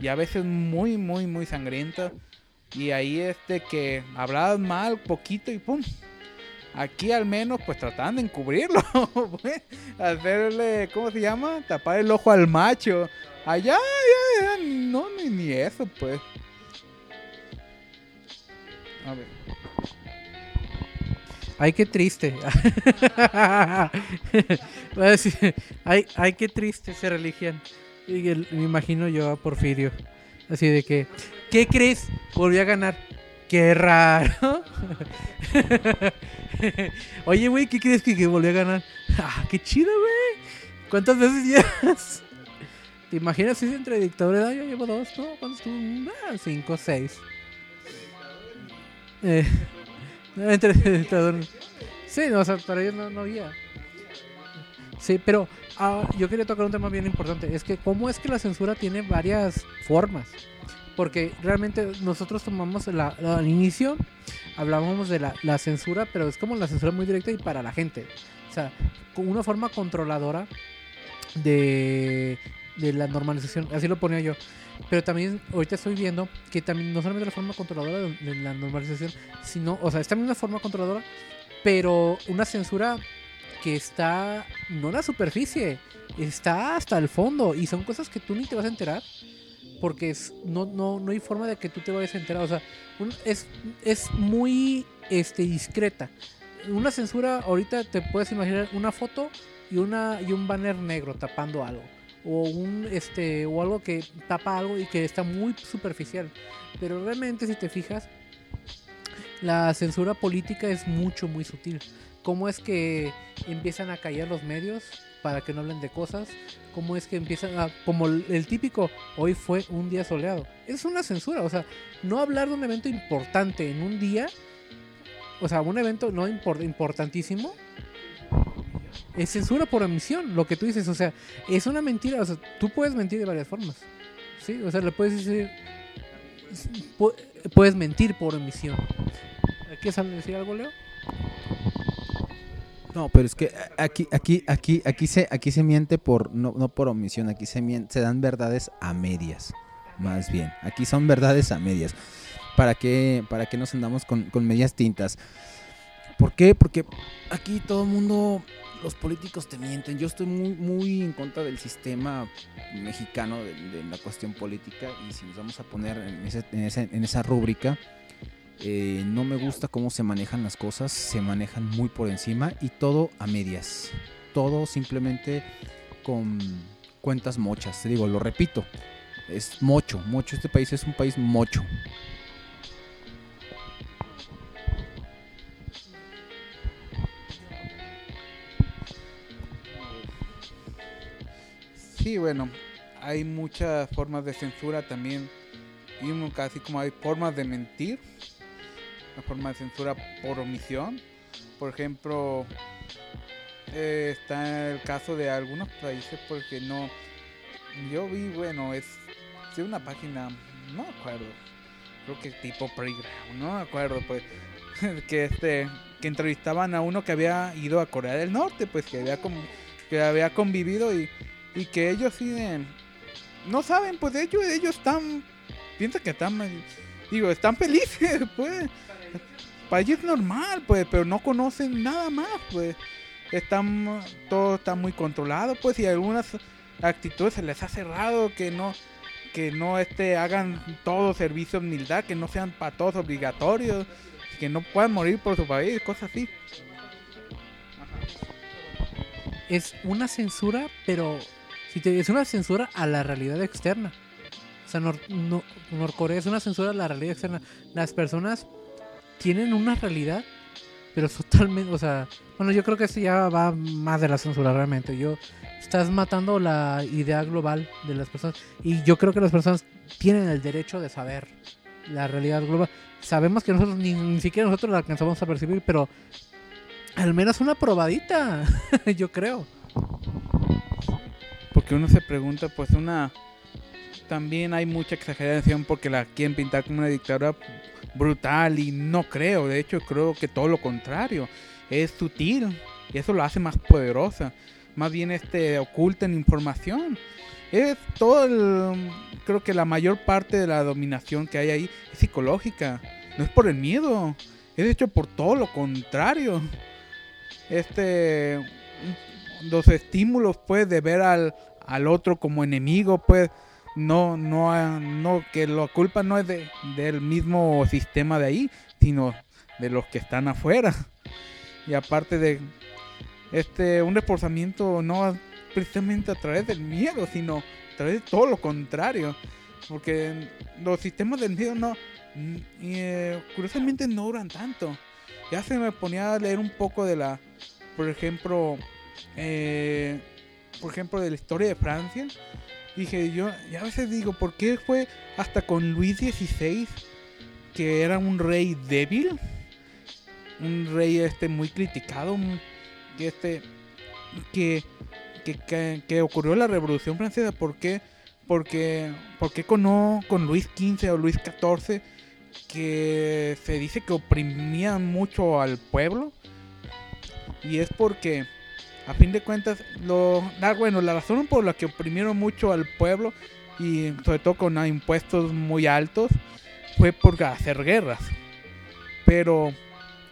y a veces muy, muy, muy sangrientas. Y ahí este que hablabas mal, poquito y pum. Aquí al menos pues trataban de encubrirlo, pues, hacerle, ¿cómo se llama? Tapar el ojo al macho. Allá, ya, ya, no, ni, eso, pues. A ver. Ay, qué triste. Ay, ay, qué triste. Y el- me imagino yo a Porfirio. Así de que, ¿qué crees? Volvió a ganar. Qué raro. Oye, güey, ¿qué crees que, que volvió a ganar? Ah, qué chido, güey. ¿Cuántas veces llevas? ¿Te imaginas si entre dictadores? Yo llevo dos, ¿no? ¿Cuántos tú? Ah, cinco, seis. Eh, entre dictadores. Sí, no, o sea, para ellos no, no había. Sí, pero ah, yo quería tocar un tema bien importante. Es que cómo es que la censura tiene varias formas. Porque realmente nosotros tomamos la, la- al inicio, hablábamos de la, la censura, pero es como la censura muy directa y para la gente. O sea, con una forma controladora de, de la normalización. Así lo ponía yo. Pero también ahorita estoy viendo que también no solamente la forma controladora de, de la normalización, sino, o sea, es también una forma controladora, pero una censura que está no en la superficie, está hasta el fondo y son cosas que tú ni te vas a enterar porque es, no, no, no hay forma de que tú te vayas a enterar. O sea, es, es muy este, discreta. Una censura, ahorita te puedes imaginar una foto y, una, y un banner negro tapando algo. O, un, este, o algo que tapa algo y que está muy superficial. Pero realmente, si te fijas, la censura política es mucho, muy sutil. ¿Cómo es que empiezan a callar los medios para que no hablen de cosas? ¿Cómo es que empiezan a... Como el, típico, hoy fue un día soleado. Es una censura, o sea, no hablar de un evento importante en un día, o sea, un evento no impor- importantísimo, es censura por omisión, lo que tú dices, o sea, es una mentira, o sea, tú puedes mentir de varias formas. Sí, o sea, le puedes decir. pu- Puedes mentir por omisión. ¿Quieres decir algo, Leo? No, pero es que aquí, aquí, aquí, aquí se, aquí se miente por, no, no por omisión, aquí se mien- se dan verdades a medias, más bien. Aquí son verdades a medias. ¿Para qué, para qué nos andamos con, con medias tintas? ¿Por qué? Porque aquí todo el mundo, los políticos te mienten. Yo estoy muy, muy en contra del sistema mexicano, de, de la cuestión política, y si nos vamos a poner en, ese- en ese- en esa rúbrica, eh, no me gusta cómo se manejan las cosas, se manejan muy por encima y todo a medias. Todo simplemente con cuentas mochas. Te digo, lo repito, es mocho, mocho. Este país es un país mocho. Sí, bueno, hay muchas formas de censura también. Y casi como hay formas de mentir. La forma de censura por omisión. Por ejemplo, eh, está el caso de algunos países porque no... Yo vi, bueno, es de una página, no me acuerdo. Creo que tipo Playground, no me acuerdo, pues. que este que entrevistaban a uno que había ido a Corea del Norte, pues que había con- que había convivido y y que ellos sí no saben pues hecho ellos están piensan que están digo están felices pues país normal pues pero no conocen nada más pues están todo está muy controlado pues y algunas actitudes se les ha cerrado que no que no este hagan todo servicio de humildad que no sean para todos obligatorios que no puedan morir por su país cosas así Es una censura, pero si te, es una censura a la realidad externa. O sea, Nor- no- Norcorea es una censura a la realidad externa. Las personas tienen una realidad, pero totalmente, o sea, bueno, yo creo que esto ya va más de la censura realmente. Yo estás matando la idea global de las personas y yo creo que las personas tienen el derecho de saber la realidad global. Sabemos que nosotros ni, ni siquiera nosotros la alcanzamos a percibir, pero al menos una probadita, yo creo. Porque uno se pregunta, pues una... También hay mucha exageración porque la quieren pintar como una dictadura brutal y no creo. De hecho, creo que todo lo contrario. Es sutil y eso lo hace más poderosa. Más bien este ocultan información. Es todo el... Creo que la mayor parte de la dominación que hay ahí es psicológica. No es por el miedo. Es hecho por todo lo contrario. Este... Los estímulos, pues, de ver al, al otro como enemigo, pues, no, no, ah, no, que la culpa no es de, del mismo sistema de ahí, sino de los que están afuera. Y aparte de este, un reforzamiento no precisamente a través del miedo, sino a través de todo lo contrario. Porque los sistemas del miedo no, mm, eh, curiosamente no duran tanto. Ya se me ponía a leer un poco de la, por ejemplo, eh, por ejemplo, de la historia de Francia. Dije, yo ya a veces digo, ¿por qué fue hasta con Luis XVI que era un rey débil? Un rey este muy criticado, que este que que, que, ocurrió la Revolución Francesa, ¿por qué? Porque ¿por qué con con Luis XV o Luis XIV que se dice que oprimían mucho al pueblo? Y es porque a fin de cuentas, lo, ah, bueno, la razón por la que oprimieron mucho al pueblo y sobre todo con ah, impuestos muy altos fue por hacer guerras. Pero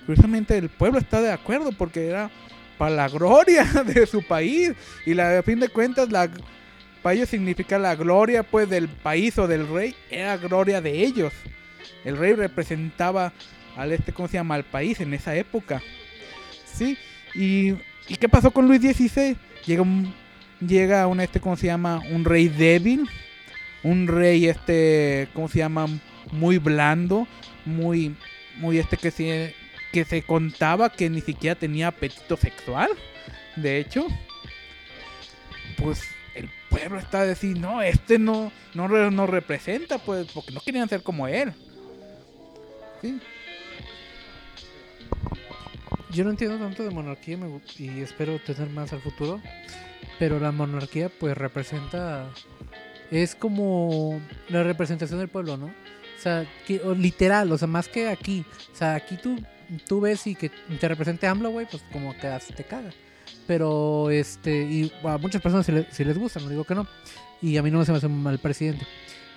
curiosamente el pueblo está de acuerdo porque era para la gloria de su país y la, a fin de cuentas la para ellos significa la gloria pues del país o del rey era gloria de ellos. El rey representaba al este cómo se llama al país en esa época. Sí, y ¿Y qué pasó con Luis XVI? Llega un, llega un este, ¿cómo se llama? Un rey débil. Un rey este, ¿cómo se llama? Muy blando. Muy, muy este que se, que se contaba que ni siquiera tenía apetito sexual. De hecho, pues el pueblo está a decir, no, este no, no, re- no representa, pues, porque no querían ser como él. Sí. Yo no entiendo tanto de monarquía me y espero tener más al futuro. Pero la monarquía pues representa es como la representación del pueblo, ¿no? O sea, que- o literal, o sea, más que aquí. O sea, aquí tú, tú ves y que te represente AMLO, güey, pues como que te caga. Pero, este, y a muchas personas le- sí les gusta, no digo que no. Y a mí no se me hace mal presidente.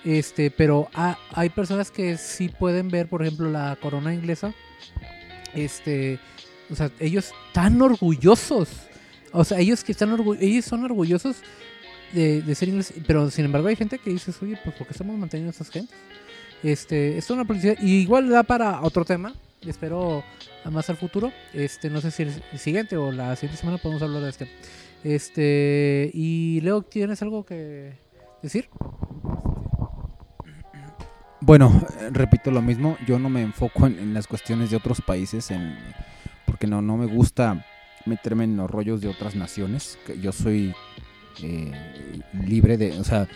Este, pero ha- hay personas que sí pueden ver, por ejemplo, la corona inglesa. Este, o sea, ellos están orgullosos. O sea, ellos que están orgu- ellos son orgullosos de, ser ingleses. Pero sin embargo hay gente que dice, oye, pues ¿por qué estamos manteniendo a estas gentes? Este, es una publicidad. Y igual da para otro tema. Espero más al futuro. Este, no sé si el, siguiente o la siguiente semana podemos hablar de este. Este, y Leo, ¿tienes algo que decir? Bueno, repito lo mismo, yo no me enfoco en, en las cuestiones de otros países, en, no, no me gusta meterme en los rollos de otras naciones. que Yo soy eh, libre de, o sea,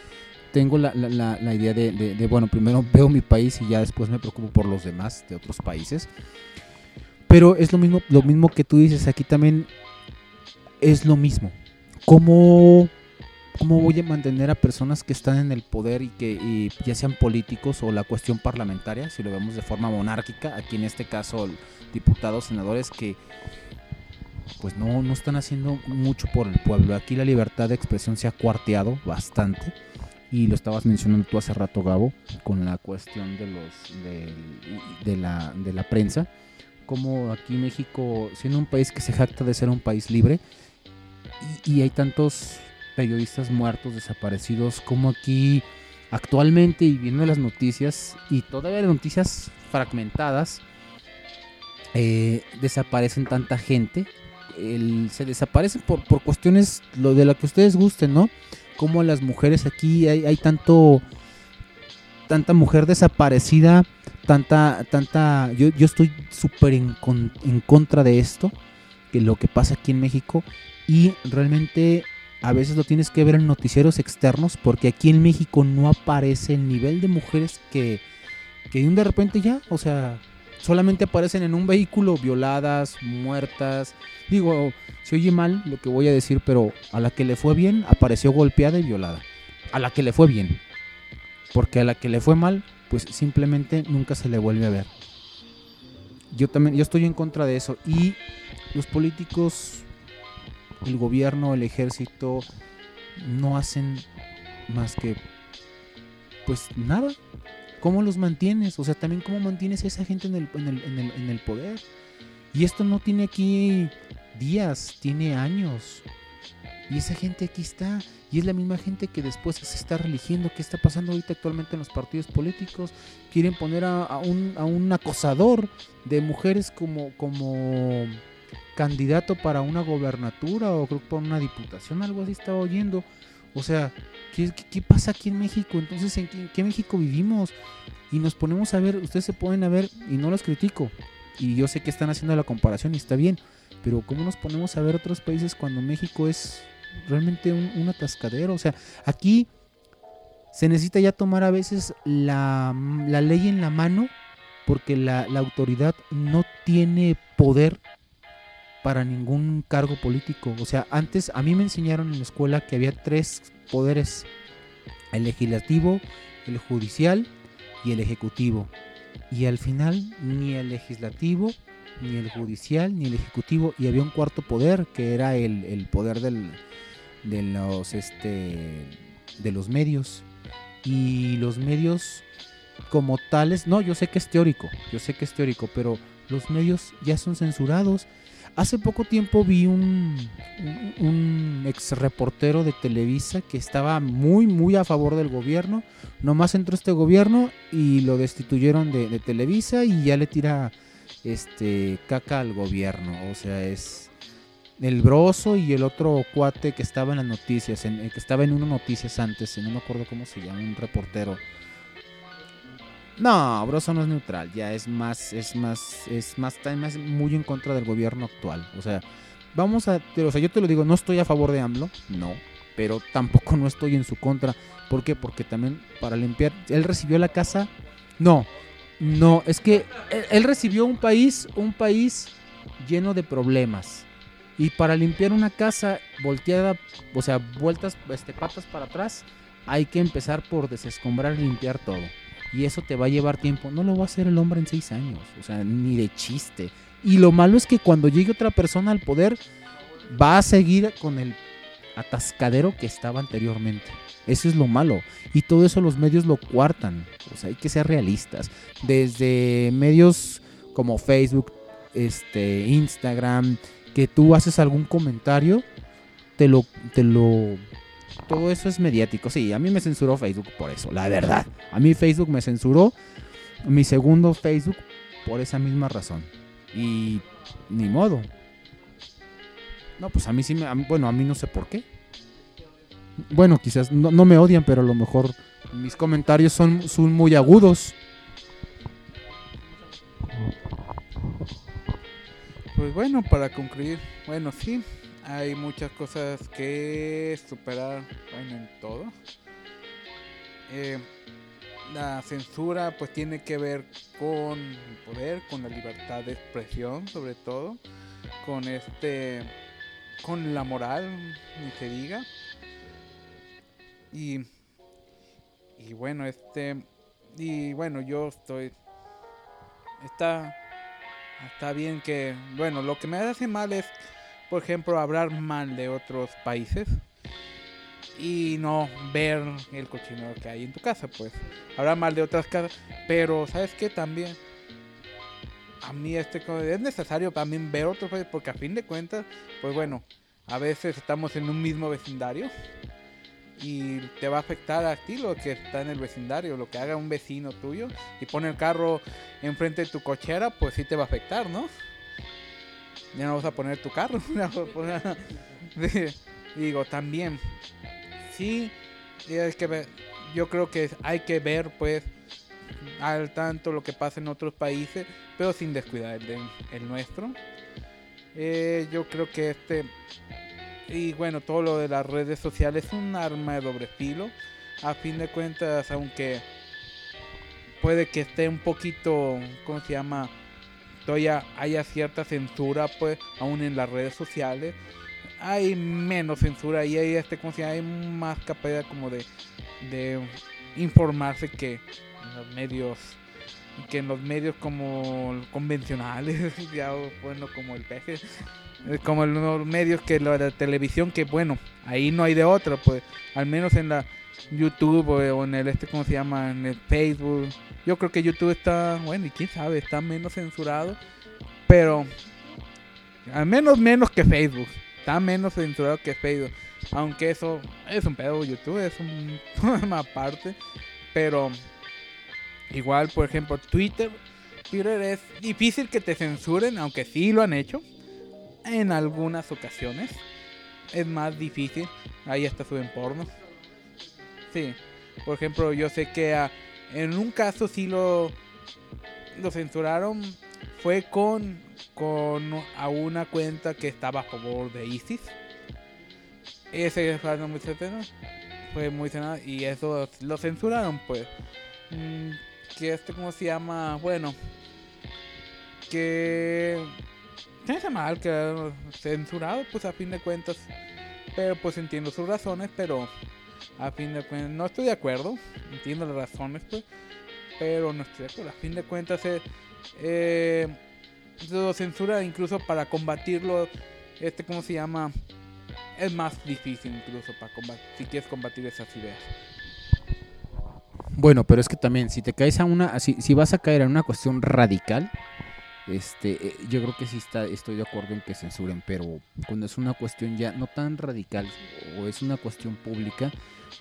tengo la, la- la- la idea de, de- de, bueno, primero veo mi país y ya después me preocupo por los demás de otros países. Pero es lo mismo, lo mismo que tú dices, aquí también es lo mismo. ¿Cómo, cómo voy a mantener a personas que están en el poder y que ya sean políticos o la cuestión parlamentaria, si lo vemos de forma monárquica, aquí en este caso diputados, senadores que pues no, no están haciendo mucho por el pueblo. Aquí la libertad de expresión se ha cuarteado bastante y lo estabas mencionando tú hace rato, Gabo, con la cuestión de los de, la, de la prensa. Como aquí México, siendo un país que se jacta de ser un país libre, y hay tantos periodistas muertos, desaparecidos, como aquí actualmente y viendo las noticias, y todavía las noticias fragmentadas, eh, desaparecen tanta gente. Se desaparecen por, por cuestiones lo de la que ustedes gusten, ¿no? Como las mujeres aquí hay, hay tanto tanta mujer desaparecida, tanta tanta yo, yo estoy súper en, con- en contra de esto, que lo que pasa aquí en México y realmente a veces lo tienes que ver en noticieros externos porque aquí en México no aparece el nivel de mujeres que que de repente ya, o sea, solamente aparecen en un vehículo violadas, muertas. Digo, se oye mal lo que voy a decir, pero a la que le fue bien apareció golpeada y violada. A la que le fue bien. Porque a la que le fue mal, pues simplemente nunca se le vuelve a ver. Yo también, yo estoy en contra de eso. Y los políticos, el gobierno, el ejército, no hacen más que, pues nada. ¿Cómo los mantienes? O sea, también cómo mantienes a esa gente en el, en el, en el, poder. Y esto no tiene aquí días, tiene años. Y esa gente aquí está. Y es la misma gente que después se está religiendo. ¿Qué está pasando ahorita actualmente en los partidos políticos? Quieren poner a, a un, a un acosador de mujeres como, como candidato para una gobernatura o creo que para una diputación, algo así estaba oyendo. O sea, ¿qué, qué, pasa aquí en México? Entonces, ¿en qué, qué México vivimos? Y nos ponemos a ver, ustedes se pueden a ver, y no los critico, y yo sé que están haciendo la comparación y está bien, pero ¿cómo nos ponemos a ver otros países cuando México es realmente un, un atascadero? O sea, aquí se necesita ya tomar a veces la, la ley en la mano porque la, la autoridad no tiene poder para ningún cargo político. O sea, antes a mí me enseñaron en la escuela que había tres poderes, el legislativo, el judicial y el ejecutivo. Y al final ni el legislativo, ni el judicial, ni el ejecutivo, y había un cuarto poder que era el, el poder del, de los este de los medios. Y los medios como tales, no, yo sé que es teórico, yo sé que es teórico, pero los medios ya son censurados. Hace poco tiempo vi un, ex reportero de Televisa que estaba muy, muy a favor del gobierno. Nomás entró este gobierno y lo destituyeron de, de Televisa y ya le tira este caca al gobierno. O sea, es el broso y el otro cuate que estaba en las noticias, en, que estaba en una noticias antes, no me acuerdo cómo se llama, un reportero. No, Broso no es neutral, ya es más, es más, es más, está más muy en contra del gobierno actual. O sea, vamos a, o sea, yo te lo digo, no estoy a favor de AMLO, no, pero tampoco no estoy en su contra. ¿Por qué? Porque también para limpiar, él recibió la casa, no, no, es que él, él recibió un país, un país lleno de problemas. Y para limpiar una casa volteada, o sea, vueltas, este, patas para atrás, hay que empezar por desescombrar y limpiar todo. Y eso te va a llevar tiempo. No lo va a hacer el hombre en seis años. O sea, ni de chiste. Y lo malo es que cuando llegue otra persona al poder, va a seguir con el atascadero que estaba anteriormente. Eso es lo malo. Y todo eso los medios lo cuartan. O sea, hay que ser realistas. Desde medios como Facebook, este, Instagram, que tú haces algún comentario, te lo, te lo, todo eso es mediático. Sí, a mí me censuró Facebook por eso, la verdad. A mí Facebook me censuró, mi segundo Facebook, por esa misma razón. Y ni modo. No, pues a mí sí me, bueno, a mí no sé por qué. Bueno, quizás no, no me odian, pero a lo mejor mis comentarios son, son muy agudos. Pues bueno, para concluir, bueno, sí, hay muchas cosas que superar bueno, en todo. Eh, la censura pues tiene que ver con el poder, con la libertad de expresión sobre todo, con este, con la moral, ni se diga. Y, y bueno, este, y bueno, yo estoy, está Está bien que, bueno, lo que me hace mal es, por ejemplo, hablar mal de otros países y no ver el cochinero que hay en tu casa, pues. Hablar mal de otras casas, pero ¿sabes qué? También a mí este es necesario también ver otros países porque a fin de cuentas, pues bueno, a veces estamos en un mismo vecindario y te va a afectar a ti lo que está en el vecindario, lo que haga un vecino tuyo y pone el carro enfrente de tu cochera, pues sí te va a afectar, ¿no? Ya no vas a poner tu carro. Digo, también, sí, es que yo creo que hay que ver, pues, al tanto lo que pasa en otros países, pero sin descuidar el, nuestro. Eh, yo creo que este y bueno, todo lo de las redes sociales es un arma de doble filo. A fin de cuentas, aunque puede que esté un poquito, ¿cómo se llama? Todavía haya cierta censura, pues, aún en las redes sociales. Hay menos censura y hay, este. Hay más capacidad como de, de informarse que en los medios que en los medios como convencionales, ya bueno, como el peje, como en los medios que la televisión, que bueno, ahí no hay de otra, pues al menos en la YouTube o, en el este, ¿cómo se llama? En el Facebook. Yo creo que YouTube está, bueno, y quién sabe, está menos censurado, pero al menos menos que Facebook. Está menos censurado que Facebook. Aunque eso es un pedo, YouTube es un tema aparte. Pero igual, por ejemplo, Twitter. Twitter es difícil que te censuren, aunque sí lo han hecho en algunas ocasiones. Es más difícil. Ahí hasta suben porno. Sí. Por ejemplo, yo sé que en un caso sí lo, lo censuraron. Fue con, con a una cuenta que estaba a favor de ISIS. Ese muy Fue muy cenado y eso lo censuraron, pues. Mm, que este, ¿cómo se llama? Bueno. Que se mal que censurado, pues a fin de cuentas. Pero pues entiendo sus razones, pero a fin de cuentas no estoy de acuerdo. Entiendo las razones, pues. Pero no estoy de acuerdo. A fin de cuentas, eh, eh, lo censura incluso para combatirlo. Este, ¿cómo se llama? Es más difícil incluso para combatir, si quieres combatir esas ideas. Bueno, pero es que también, si te caes a una, si, si vas a caer en una cuestión radical, este, eh, yo creo que sí está, estoy de acuerdo en que censuren, pero cuando es una cuestión ya no tan radical o es una cuestión pública,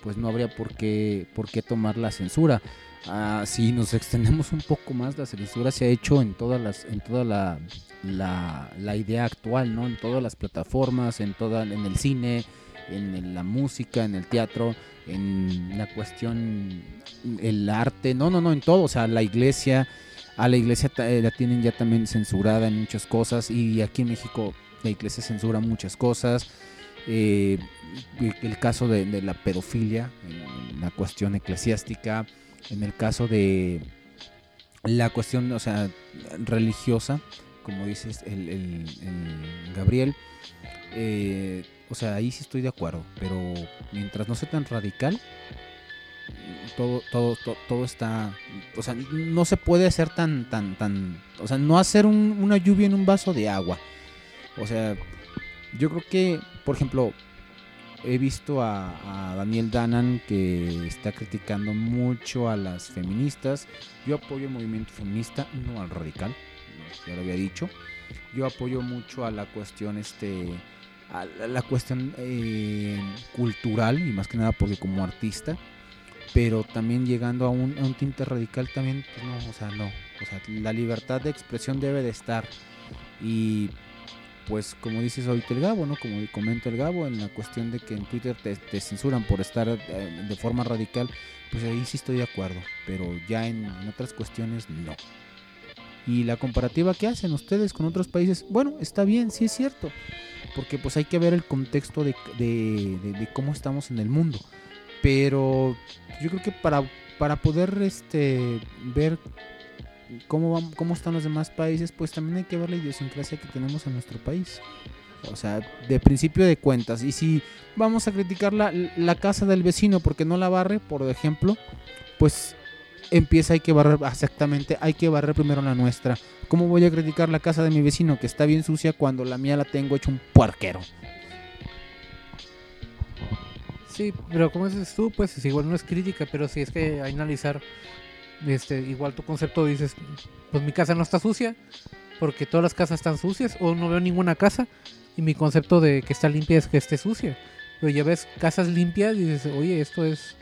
pues no habría por qué, por qué tomar la censura. Ah, si nos extendemos un poco más, la censura se ha hecho en todas las, en toda la, la, idea actual, ¿no? En todas las plataformas, en toda, en el cine, en la música, en el teatro, en la cuestión, el arte, no, no, no, en todo, o sea, la iglesia, a la iglesia eh, la tienen ya también censurada en muchas cosas y aquí en México la iglesia censura muchas cosas. Eh, el caso de, la pedofilia, la cuestión eclesiástica, en el caso de la cuestión, o sea, religiosa, como dices el, Gabriel, eh, o sea, ahí sí estoy de acuerdo, pero mientras no sea tan radical, todo, todo, to- todo, está, o sea, no se puede hacer tan, tan, tan, o sea, no hacer un- una lluvia en un vaso de agua. O sea, yo creo que, por ejemplo, he visto a, Daniel Danan que está criticando mucho a las feministas. Yo apoyo el movimiento feminista, no al radical, ya lo había dicho. Yo apoyo mucho a la cuestión, este, a la cuestión eh, cultural y más que nada porque como artista, pero también llegando a un, a un tinte radical también, pues no, o sea, no, o sea, la libertad de expresión debe de estar y pues como dices ahorita el Gabo, ¿no? Como comenta el Gabo en la cuestión de que en Twitter te, censuran por estar eh, de forma radical, pues ahí sí estoy de acuerdo, pero ya en, otras cuestiones no. Y la comparativa que hacen ustedes con otros países, bueno, está bien, sí es cierto, porque pues hay que ver el contexto de- de cómo estamos en el mundo. Pero yo creo que para, para poder este, ver cómo, cómo están los demás países, pues también hay que ver la idiosincrasia que tenemos en nuestro país. O sea, de principio de cuentas. Y si vamos a criticar la, la casa del vecino porque no la barre, por ejemplo, pues empieza hay que barrer exactamente, hay que barrer primero la nuestra. ¿Cómo voy a criticar la casa de mi vecino que está bien sucia cuando la mía la tengo hecho un puerquero? Sí, pero como dices tú, pues es igual no es crítica, pero si es que hay analizar, este, igual tu concepto dices, pues mi casa no está sucia, porque todas las casas están sucias, o no veo ninguna casa, y mi concepto de que está limpia es que esté sucia. Pero ya ves casas limpias y dices, oye, esto es,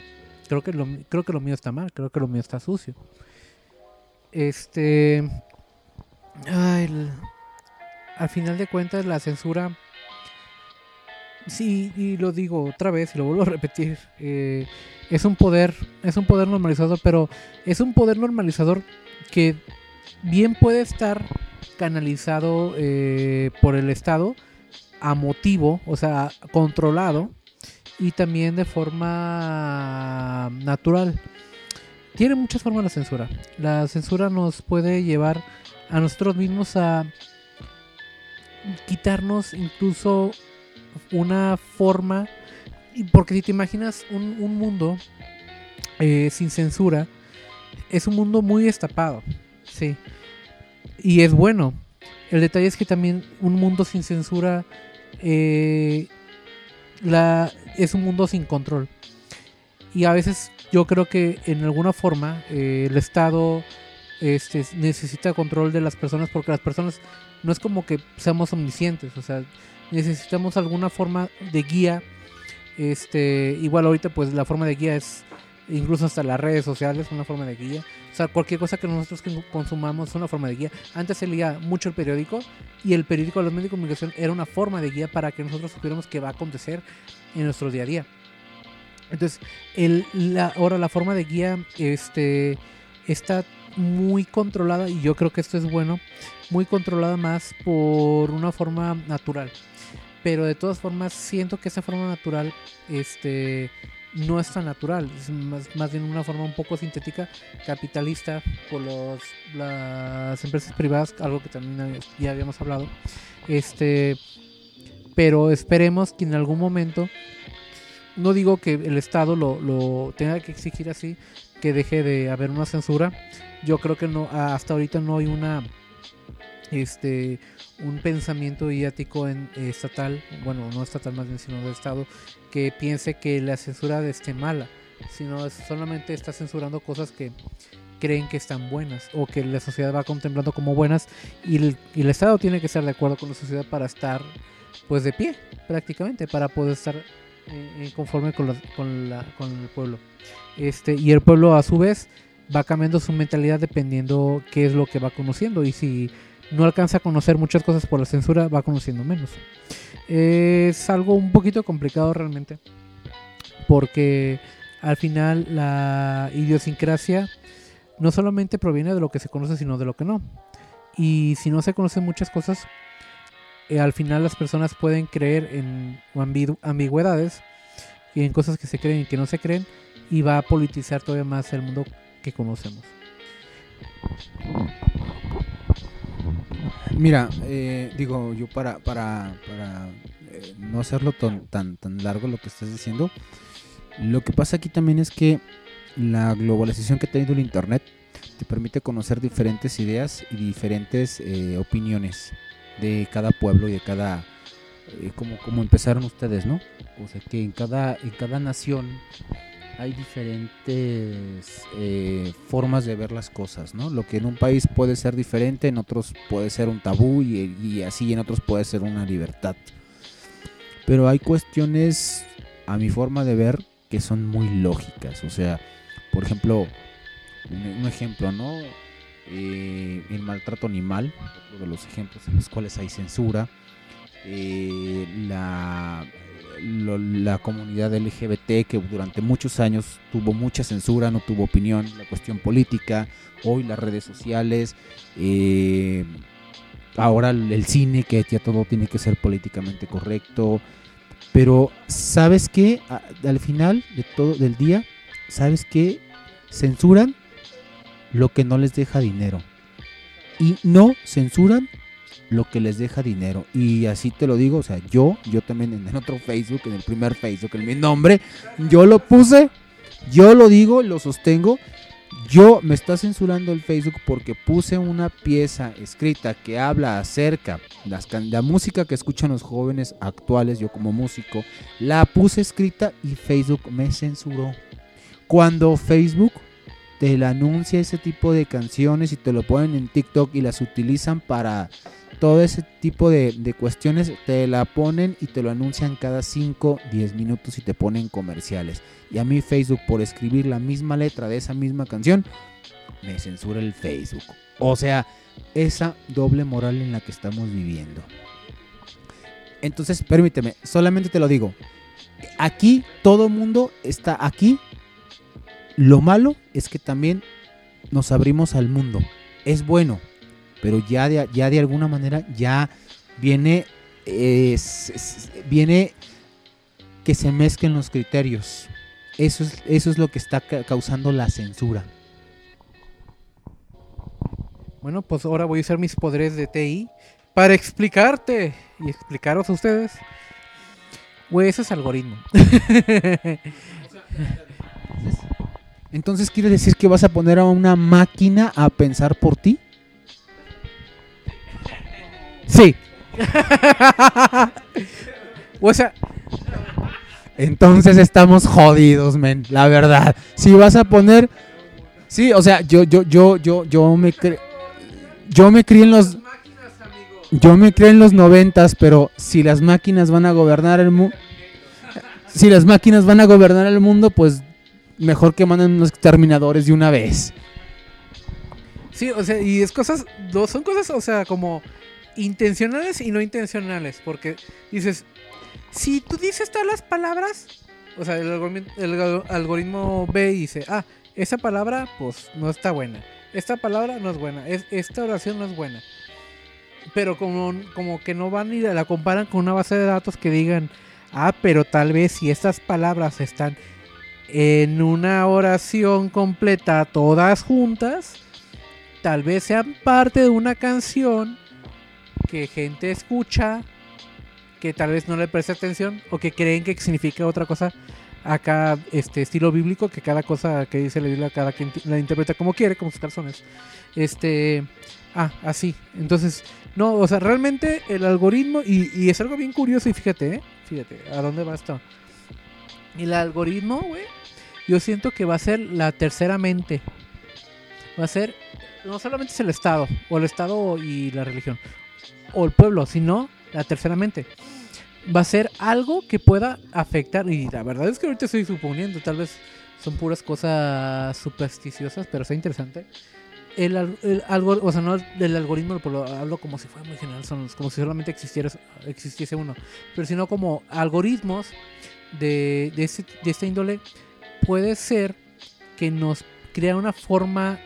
creo que lo, creo que lo mío está mal, creo que lo mío está sucio. Este, ay, al final de cuentas la censura Sí, y lo digo otra vez y lo vuelvo a repetir. eh, es un poder, es un poder normalizador, pero es un poder normalizador que bien puede estar canalizado eh, por el Estado a motivo, o sea, controlado y también de forma natural. Tiene muchas formas la censura. La censura nos puede llevar a nosotros mismos a quitarnos incluso una forma, porque si te imaginas un, un mundo eh, sin censura, es un mundo muy destapado, sí, y es bueno. El detalle es que también un mundo sin censura eh, la, es un mundo sin control. Y a veces yo creo que en alguna forma eh, el Estado este, necesita control de las personas porque las personas no es como que seamos omniscientes, o sea, necesitamos alguna forma de guía. Este, igual ahorita pues la forma de guía es incluso hasta las redes sociales, una forma de guía. O sea, cualquier cosa que nosotros consumamos es una forma de guía. Antes se leía mucho el periódico y el periódico de los medios de comunicación era una forma de guía para que nosotros supiéramos qué va a acontecer en nuestro día a día. Entonces, el, la, ahora la forma de guía este, está muy controlada y yo creo que esto es bueno, muy controlada más por una forma natural. Pero de todas formas siento que esa forma natural este, no es tan natural, es más, más bien una forma un poco sintética, capitalista por los, las empresas privadas, algo que también ya habíamos hablado. Este, pero esperemos que en algún momento, no digo que el Estado lo, lo tenga que exigir así, que deje de haber una censura. Yo creo que no hasta ahorita no hay una este un pensamiento idiático en eh, estatal, bueno, no estatal más bien sino de estado que piense que la censura esté mala, sino solamente está censurando cosas que creen que están buenas o que la sociedad va contemplando como buenas y el, estado tiene que estar de acuerdo con la sociedad para estar pues de pie prácticamente para poder estar eh, eh, conforme con, los- con, la, con el pueblo. Este y el pueblo a su vez va cambiando su mentalidad dependiendo qué es lo que va conociendo y si no alcanza a conocer muchas cosas por la censura va conociendo menos es algo un poquito complicado realmente porque al final la idiosincrasia no solamente proviene de lo que se conoce sino de lo que no y si no se conocen muchas cosas eh, al final las personas pueden creer en ambigüedades y en cosas que se creen y que no se creen y va a politizar todavía más el mundo que conocemos. Mira, eh, digo yo para, para, para eh, no hacerlo tan, tan, tan largo lo que estás diciendo, lo que pasa aquí también es que la globalización que ha tenido el Internet te permite conocer diferentes ideas y diferentes eh, opiniones de cada pueblo y de cada eh, como, como empezaron ustedes, ¿no? O sea que en cada, en cada nación hay diferentes eh, formas de ver las cosas, ¿no? Lo que en un país puede ser diferente, en otros puede ser un tabú y, y así en otros puede ser una libertad. Pero hay cuestiones, a mi forma de ver, que son muy lógicas. O sea, por ejemplo, un, ejemplo, ¿no? Eh, el maltrato animal, otro de los ejemplos en los cuales hay censura. Eh, la, lo- la comunidad LGBT que durante muchos años tuvo mucha censura, no tuvo opinión, la cuestión política, hoy las redes sociales, eh, ahora el, cine que ya todo tiene que ser políticamente correcto, pero ¿sabes qué? A- al final de todo del día, ¿sabes qué? Censuran lo que no les deja dinero y no censuran lo que les deja dinero. Y así te lo digo, o sea, yo, yo también en el otro Facebook, en el primer Facebook, en mi nombre, yo lo puse, yo lo digo, lo sostengo. Yo me está censurando el Facebook porque puse una pieza escrita que habla acerca can- la música que escuchan los jóvenes actuales, yo como músico, la puse escrita y Facebook me censuró. Cuando Facebook te anuncia ese tipo de canciones y te lo ponen en TikTok y las utilizan para todo ese tipo de, de cuestiones, te la ponen y te lo anuncian cada 5, 10 minutos y te ponen comerciales. Y a mí Facebook por escribir la misma letra de esa misma canción, me censura el Facebook. O sea, esa doble moral en la que estamos viviendo. Entonces, permíteme, solamente te lo digo. Aquí todo mundo está aquí. Lo malo es que también nos abrimos al mundo. Es bueno, pero ya de, ya de alguna manera ya viene, eh, viene que se mezclen los criterios. Eso es, eso es lo que está ca- causando la censura. Bueno, pues ahora voy a usar mis poderes de TI para explicarte y explicaros a ustedes. Güey, ese es algoritmo. Entonces quiere decir que vas a poner a una máquina a pensar por ti. Sí. o sea, Entonces estamos jodidos, men, la verdad. Si vas a poner Sí, o sea, yo yo yo yo yo me cre- yo me crié en los yo me crié en los noventas, pero si las máquinas van a gobernar el mundo si las máquinas van a gobernar el mundo, pues mejor que manden unos exterminadores de una vez. sí, o sea, y es cosas, son cosas, o sea, como intencionales y no intencionales, porque dices, si tú dices todas las palabras, o sea, el algoritmo, el ve y dice, ah, esa palabra, pues, no está buena, esta palabra no es buena, es, esta oración no es buena. Pero como, como que no van y la comparan con una base de datos que digan, ah, pero tal vez si estas palabras están en una oración completa, todas juntas, tal vez sean parte de una canción que gente escucha, que tal vez no le preste atención o que creen que significa otra cosa acá este estilo bíblico que cada cosa que dice la Biblia cada quien la interpreta como quiere como sus calzones. Este ah así. Entonces no o sea realmente el algoritmo y, y es algo bien curioso y fíjate ¿eh? fíjate a dónde va esto el algoritmo güey yo siento que va a ser la tercera mente. Va a ser no solamente es el estado o el estado y la religión o el pueblo sino la tercera mente va a ser algo que pueda afectar. Y la verdad es que ahorita estoy suponiendo, tal vez son puras cosas supersticiosas, pero está interesante. El, el algor- o sea, no del algoritmo, lo hablo como si fuera muy general, son como si solamente existiera, existiese uno, pero sino como algoritmos de, de, este, de esta índole, puede ser que nos crea una forma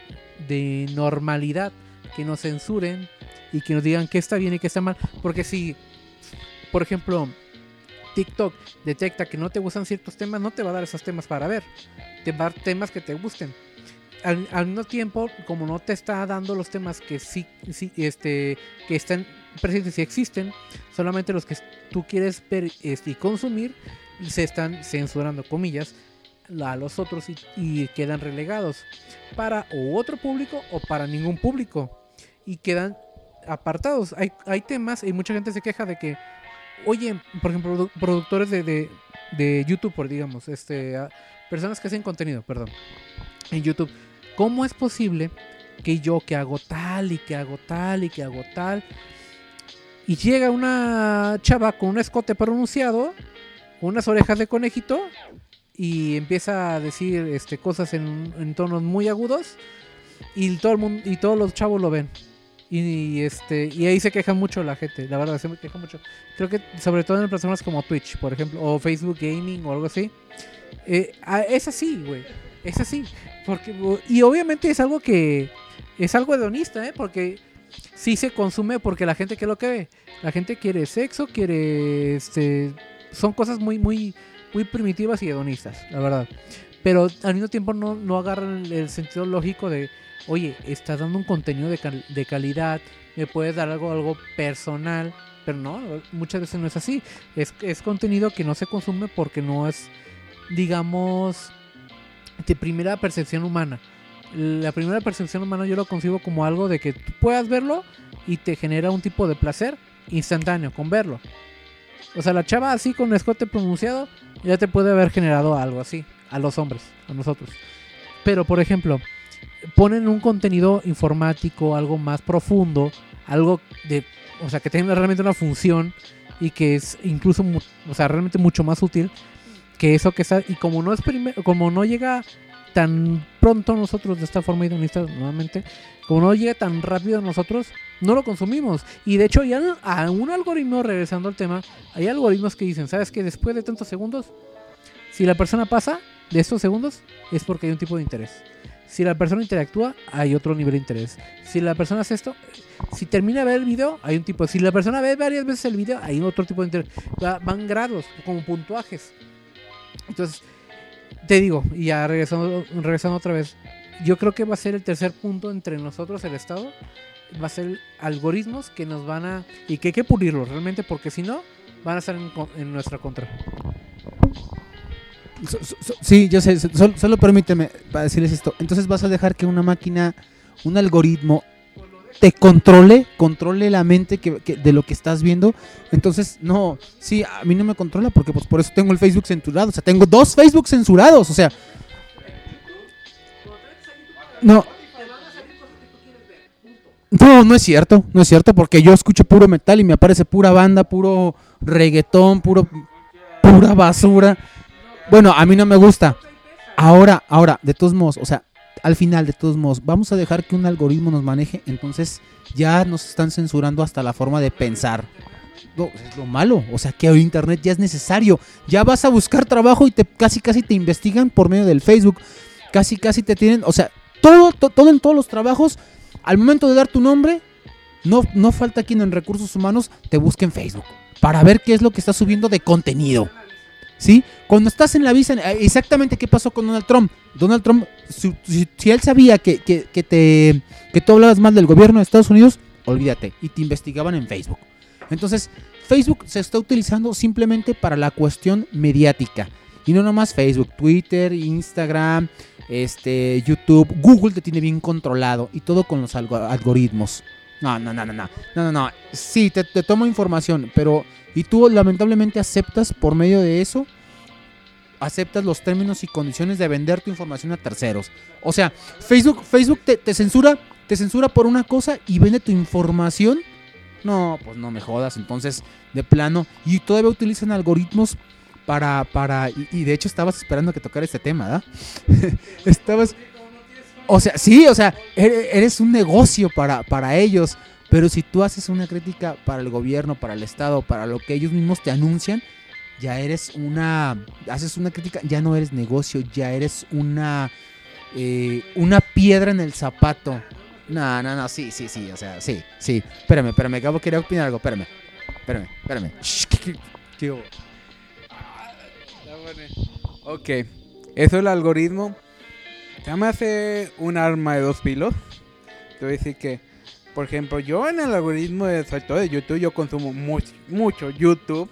de normalidad, que nos censuren y que nos digan qué está bien y qué está mal, porque si por ejemplo, TikTok detecta que no te gustan ciertos temas, no te va a dar esos temas para ver. Te va a dar temas que te gusten. Al, mismo tiempo, como no te está dando los temas que sí, sí este, que están presentes y existen, solamente los que tú quieres ver este, y consumir se están censurando, comillas, a los otros y, quedan relegados para otro público o para ningún público y quedan apartados. Hay, hay temas y mucha gente se queja de que, oye, por ejemplo, produ- productores de, de, YouTube, por digamos, este, personas que hacen contenido, perdón, en YouTube, ¿cómo es posible que yo que hago tal y que hago tal y que hago tal y llega una chava con un escote pronunciado, unas orejas de conejito y empieza a decir este, cosas en, en tonos muy agudos y todo el mundo y todos los chavos lo ven y, este y ahí se queja mucho la gente la verdad se queja mucho creo que sobre todo en plataformas como Twitch por ejemplo o Facebook Gaming o algo así Eh, ah, es así güey es así porque y obviamente es algo que es algo hedonista ¿eh? porque sí se consume porque la gente que lo que ve la gente quiere sexo quiere este son cosas muy muy muy primitivas y hedonistas la verdad pero al mismo tiempo no, no agarran el sentido lógico de oye, estás dando un contenido de, de calidad, me puedes dar algo, algo personal, pero no, muchas veces no es así. Es, es contenido que no se consume porque no es, digamos, de primera percepción humana. La primera percepción humana yo lo concibo como algo de que tú puedas verlo y te genera un tipo de placer instantáneo con verlo. O sea, la chava así con escote pronunciado ya te puede haber generado algo así a los hombres, a nosotros. Pero, por ejemplo, ponen un contenido informático, algo más profundo, algo de, o sea, que tenga realmente una función y que es incluso, o sea, realmente mucho más útil que eso que está, y como no es como no llega tan pronto nosotros de esta forma hedonista nuevamente, como no llega tan rápido a nosotros, no lo consumimos. Y de hecho, ya a un algoritmo, regresando al tema, hay algoritmos que dicen, ¿sabes que Después de tantos segundos, si la persona pasa de estos segundos, es porque hay un tipo de interés. Si la persona interactúa, hay otro nivel de interés. Si la persona hace esto, si termina de ver el video, hay un tipo. Si la persona ve varias veces el video, hay otro tipo de interés. Va- van grados, como puntuajes. Entonces, te digo, y ya regresando, regresando otra vez, yo creo que va a ser el tercer punto entre nosotros, el Estado. Va a ser algoritmos que nos van a. y que hay que pulirlos realmente, porque si no, van a estar en, en nuestra contra. So- so- so- sí, yo sé, so- solo, solo permíteme para decirles esto. Entonces vas a dejar que una máquina, un algoritmo, te controle, controle la mente que, que- de lo que estás viendo. Entonces, no, sí, a mí no me controla porque pues por eso tengo el Facebook censurado. O sea, tengo dos Facebook censurados. O sea, no. No, no es cierto, no es cierto, porque yo escucho puro metal y me aparece pura banda, puro reggaetón, puro pura basura. Bueno, a mí no me gusta. Ahora, ahora, de todos modos, o sea, al final, de todos modos, vamos a dejar que un algoritmo nos maneje, entonces ya nos están censurando hasta la forma de pensar. No, es lo malo, o sea, que hoy internet ya es necesario. Ya vas a buscar trabajo y te casi casi te investigan por medio del Facebook. Casi casi te tienen, o sea, todo to- todo en todos los trabajos al momento de dar tu nombre no no falta quien en recursos humanos te busque en Facebook para ver qué es lo que estás subiendo de contenido. ¿Sí? Cuando estás en la visa, eh, exactamente qué pasó con Donald Trump. Donald Trump, si, él sabía que, que, que te, que tú hablabas mal del gobierno de Estados Unidos, olvídate, y te investigaban en Facebook. Entonces, Facebook se está utilizando simplemente para la cuestión mediática. Y no nomás Facebook, Twitter, Instagram, este, YouTube, Google te tiene bien controlado y todo con los algo- algoritmos. No, no, no, no, no, no, no, no. Sí, te, te tomo información, pero y tú lamentablemente aceptas por medio de eso, aceptas los términos y condiciones de vender tu información a terceros. O sea, Facebook, Facebook te, te censura, te censura por una cosa y vende tu información. No, pues no me jodas. Entonces, de plano, y todavía utilizan algoritmos para, para, y, de hecho estabas esperando que tocara este tema, ¿verdad? estabas, o sea, sí, o sea, ere- eres un negocio para, para ellos. Pero si tú haces una crítica para el gobierno, para el Estado, para lo que ellos mismos te anuncian, ya eres una. Haces una crítica, ya no eres negocio, ya eres una. eh, una piedra en el zapato. No, no, no, sí, sí, sí, o sea, sí, sí. Espérame, espérame, acabo quería opinar algo, espérame. Espérame, espérame. Ok, eso el algoritmo me hace un arma de dos filos. Te voy a decir que, por ejemplo, yo en el algoritmo de, sobre todo de YouTube, yo consumo mucho, mucho YouTube.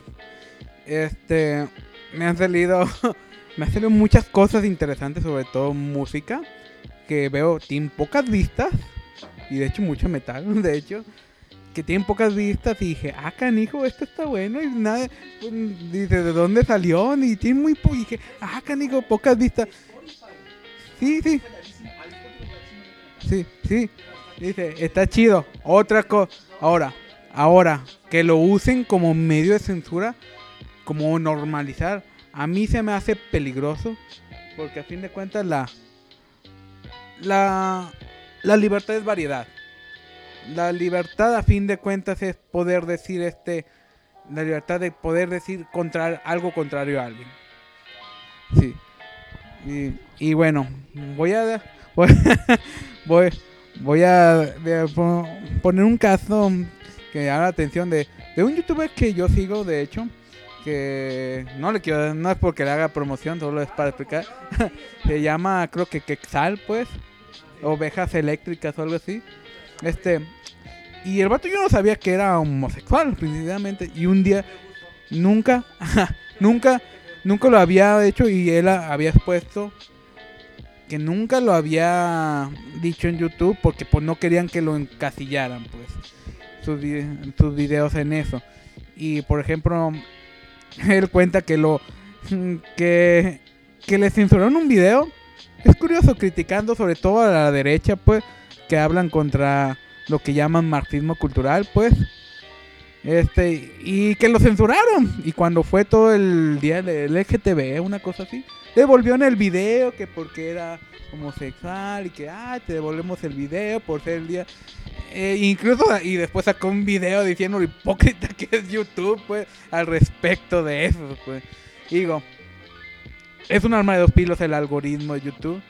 Este, me han salido me ha salido muchas cosas interesantes, sobre todo música, que veo, tienen pocas vistas, y de hecho mucho metal, de hecho, que tienen pocas vistas, y dije, ah, canijo, esto está bueno, y nada, pues, dice, ¿de dónde salió? Y tiene muy poco, dije, ah, canijo, pocas vistas. Sí, sí. Sí, sí. Dice, está chido. Otra cosa. Ahora, ahora, que lo usen como medio de censura, como normalizar, a mí se me hace peligroso. Porque a fin de cuentas la. La. La libertad es variedad. La libertad a fin de cuentas es poder decir este. La libertad de poder decir contra, algo contrario a alguien. Sí. Y, bueno, voy a. Voy, voy, a, poner un caso que llama la atención de, de un youtuber que yo sigo, de hecho, que no le quiero, no es porque le haga promoción, solo es para explicar. Se llama, creo que Quexal, pues, ovejas eléctricas o algo así. Este, y el vato yo no sabía que era homosexual, principalmente, y un día, nunca, nunca, nunca lo había hecho y él había expuesto que nunca lo había dicho en YouTube porque pues no querían que lo encasillaran pues sus videos en eso. Y por ejemplo él cuenta que lo que que le censuraron un video. Es curioso criticando sobre todo a la derecha pues que hablan contra lo que llaman marxismo cultural pues este y que lo censuraron. Y cuando fue todo el día del LGTB una cosa así devolvió en el video que porque era homosexual y que ah te devolvemos el video por ser el día Eh, incluso y después sacó un video diciendo lo hipócrita que es YouTube pues al respecto de eso pues. Digo es un arma de dos pilos el algoritmo de YouTube.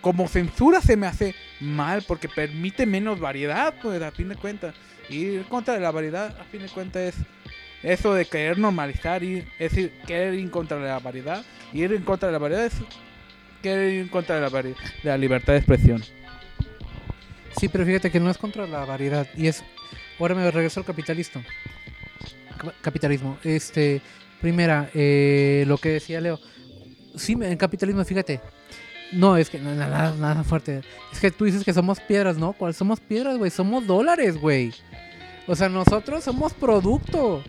Como censura se me hace mal porque permite menos variedad pues a fin de cuentas ir contra de la variedad a fin de cuentas es eso de querer normalizar y es decir, querer ir en contra de la variedad ir en contra de la variedad es querer ir en contra de la, de la libertad de expresión. Sí, pero fíjate que no es contra la variedad. Y es. Ahora me regreso al capitalismo. Ca- Capitalismo. Este. Primera, eh, lo que decía Leo. Sí, en capitalismo, fíjate. No, es que nada, nada fuerte. Es que tú dices que somos piedras, ¿no? ¿Cuál somos piedras, güey? Somos dólares, güey. O sea, nosotros somos producto.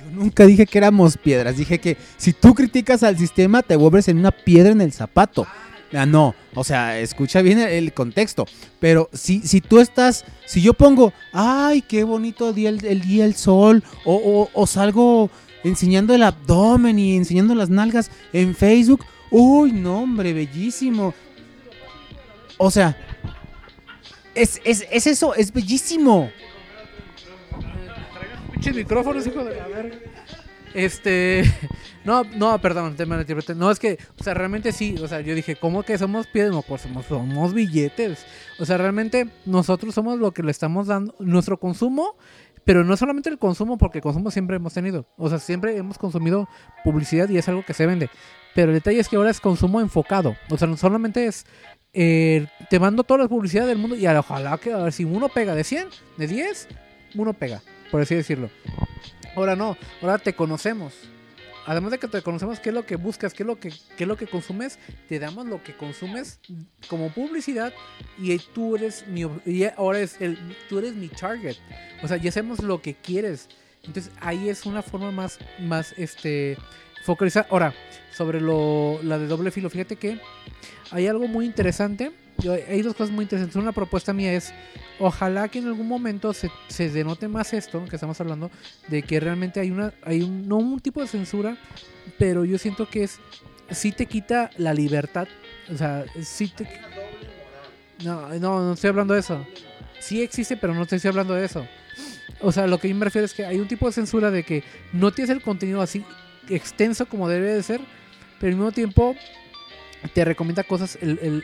Yo nunca dije que éramos piedras, dije que si tú criticas al sistema te vuelves en una piedra en el zapato. Ah, no, o sea, escucha bien el, contexto. Pero si, si tú estás, si yo pongo, ay, qué bonito el, el día el sol, o, o- o salgo enseñando el abdomen y enseñando las nalgas en Facebook, uy, no, hombre, bellísimo. O sea, es, es, es eso, es bellísimo. Micrófonos, hijo de. Este. No, no, perdón, te malinterpreté. No, es que, o sea, realmente sí. O sea, yo dije, ¿cómo que somos piedras? No, pues somos, somos billetes. O sea, realmente nosotros somos lo que le estamos dando. Nuestro consumo, pero no solamente el consumo, porque consumo siempre hemos tenido. O sea, siempre hemos consumido publicidad y es algo que se vende. Pero el detalle es que ahora es consumo enfocado. O sea, no solamente es. Eh, te mando toda la publicidad del mundo y ojalá que a ver, si uno pega de 100, de 10, uno pega, por así decirlo. Ahora no, ahora te conocemos. Además de que te conocemos qué es lo que buscas, qué es lo que, qué es lo que consumes, te damos lo que consumes como publicidad y tú eres mi y ahora es el tú eres mi target. O sea, ya sabemos lo que quieres. Entonces ahí es una forma más más este focalizar. Ahora, sobre lo la de doble filo, fíjate que hay algo muy interesante. Hay dos cosas muy interesantes. Una propuesta mía es, ojalá que en algún momento se, se denote más esto que estamos hablando, de que realmente hay una, hay un, no un tipo de censura, pero yo siento que es, sí te quita la libertad, o sea, sí te... No, no, no estoy hablando de eso. Sí existe, pero no te estoy hablando de eso. O sea, lo que yo me refiero es que hay un tipo de censura de que no tienes el contenido así extenso como debe de ser, pero al mismo tiempo te recomienda cosas,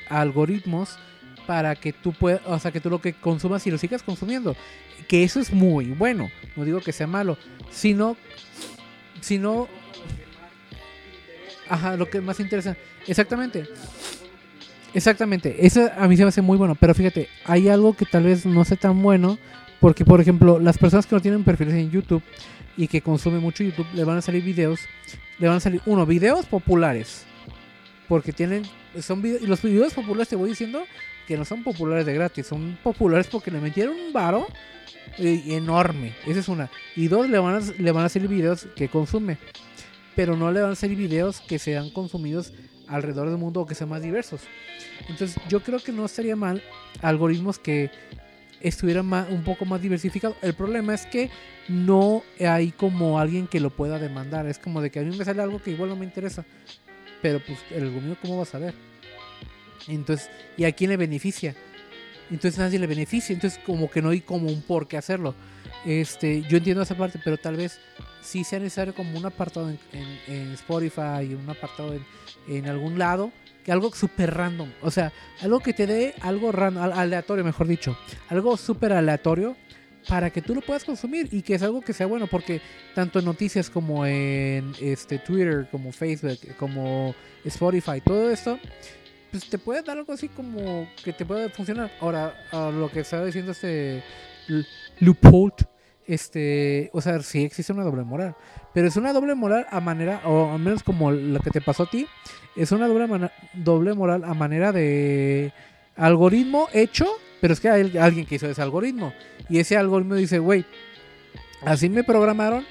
algoritmos para que tú puedas, o sea, que tú lo que consumas y lo sigas consumiendo. Que eso es muy bueno. No digo que sea malo, sino, sino, ajá, lo que más interesa. Exactamente. Exactamente. Eso a mí se me hace muy bueno. Pero fíjate, hay algo que tal vez no sea tan bueno. Porque, por ejemplo, las personas que no tienen perfiles en YouTube y que consumen mucho YouTube, le van a salir videos le van a salir, uno, videos populares. Porque tienen, son vide- y los videos populares te voy diciendo que no son populares de gratis, son populares porque le metieron un varo eh, enorme. Esa es una. Y dos, le van, a, le van a salir videos que consume. Pero no le van a salir videos que sean consumidos alrededor del mundo o que sean más diversos. Entonces yo creo que no estaría mal algoritmos que estuvieran ma- un poco más diversificados. El problema es que no hay como alguien que lo pueda demandar. Es como de que a mí me sale algo que igual no me interesa. Pero pues el algoritmo cómo va a saber. Entonces, ¿y a quién le beneficia? Entonces nadie le beneficia. Entonces como que no hay como un por qué hacerlo. Este, yo entiendo esa parte, pero tal vez sí sea necesario como un apartado en, en- en Spotify, un apartado en, en algún lado, algo súper random. O sea, algo que te dé algo random, al- aleatorio, mejor dicho. Algo súper aleatorio para que tú lo puedas consumir y que es algo que sea bueno, porque tanto en noticias como en este Twitter, como Facebook, como Spotify, todo esto, pues te puede dar algo así como que te puede funcionar. Ahora, a lo que estaba diciendo este L- loophole, este, o sea, sí existe una doble moral, pero es una doble moral a manera, o al menos como lo que te pasó a ti, es una doble, doble moral a manera de algoritmo hecho, pero es que hay alguien que hizo ese algoritmo. Y ese algoritmo dice, güey, así me programaron.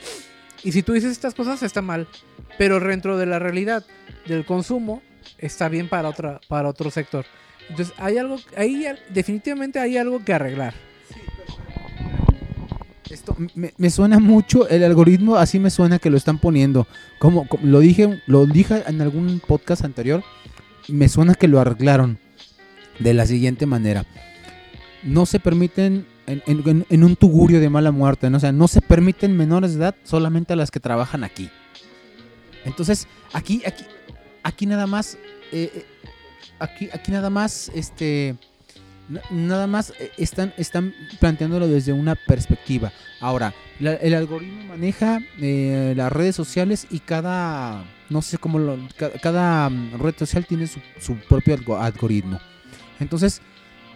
Y si tú dices estas cosas está mal. Pero dentro de la realidad del consumo está bien para otra, para otro sector. Entonces hay algo, ahí definitivamente hay algo que arreglar. Esto me, suena mucho, el algoritmo así me suena que lo están poniendo. Como, lo dije, lo dije en algún podcast anterior, me suena que lo arreglaron de la siguiente manera. No se permiten en, en- un tugurio de mala muerte, ¿no? o sea, no se permiten menores de edad solamente a las que trabajan aquí. Entonces, aquí, aquí, aquí nada más, eh, eh, aquí, aquí nada más, este, nada más eh, están, están planteándolo desde una perspectiva. Ahora, la- el algoritmo maneja eh, las redes sociales y cada, no sé cómo, lo- ca- cada, mm, red social tiene su, propio algo- algoritmo. Entonces,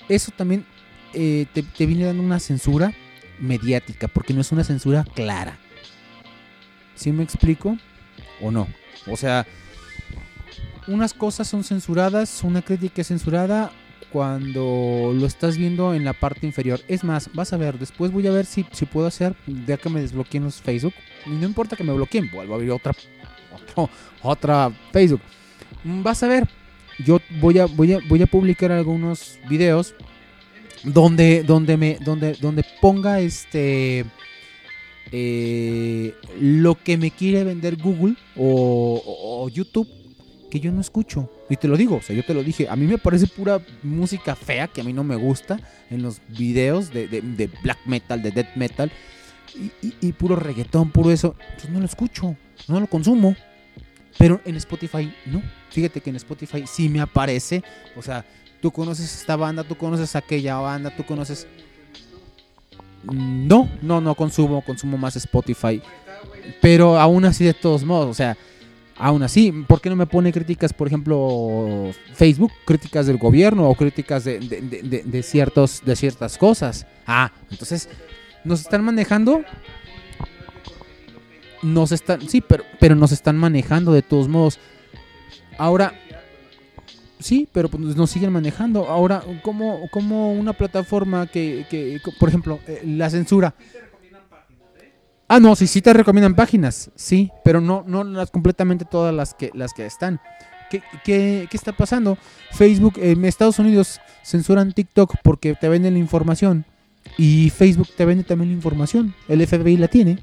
eso también eh, te, te viene dando una censura mediática, porque no es una censura clara. ¿Sí me explico? ¿O no? O sea, unas cosas son censuradas, una crítica es censurada cuando lo estás viendo en la parte inferior. Es más, vas a ver, después voy a ver si, si puedo hacer, ya que me desbloqueen los Facebook. Y no importa que me bloqueen, vuelvo a abrir otra, otra Facebook. Mm, Vas a ver, yo voy a, voy a, voy a publicar algunos videos donde, donde me, donde, donde ponga este eh, lo que me quiere vender Google o- o YouTube yo no escucho. Y te lo digo, o sea, yo te lo dije, a mí me parece pura música fea que a mí no me gusta en los videos de, de- black metal, de death metal, y, puro reggaetón, puro eso. Pues no lo escucho, no lo consumo. Pero en Spotify no. Fíjate que en Spotify sí me aparece. O sea, tú conoces esta banda, tú conoces aquella banda, tú conoces... No, no, no consumo, consumo más Spotify. Pero aún así, de todos modos, o sea, aún así, ¿por qué no me pone críticas, por ejemplo, Facebook? Críticas del gobierno o críticas de, de- de- ciertos, de ciertas cosas. Ah, entonces, nos están manejando. Nos están, sí, pero, pero nos están manejando de todos modos. Ahora, sí, pero pues nos siguen manejando. Ahora, como como una plataforma que, que, por ejemplo, eh, la censura. Ah, no, sí, sí te recomiendan páginas, sí, pero no, no las completamente todas las que, las que están. ¿Qué, qué, qué está pasando? Facebook, en Estados Unidos censuran TikTok porque te venden la información y Facebook te vende también la información. El FBI la tiene.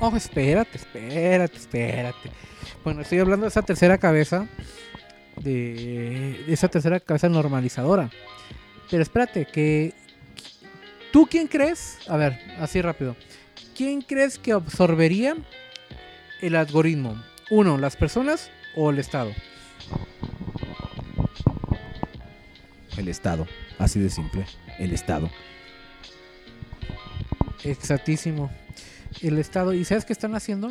Oh, espérate, espérate, espérate. Bueno, estoy hablando de esa tercera cabeza, de esa tercera cabeza normalizadora. Pero espérate, que ¿tú quién crees? A ver, así rápido. ¿Quién crees que absorbería el algoritmo? Uno, las personas o el Estado. El Estado, así de simple, el Estado. Exactísimo. El Estado. ¿Y sabes qué están haciendo?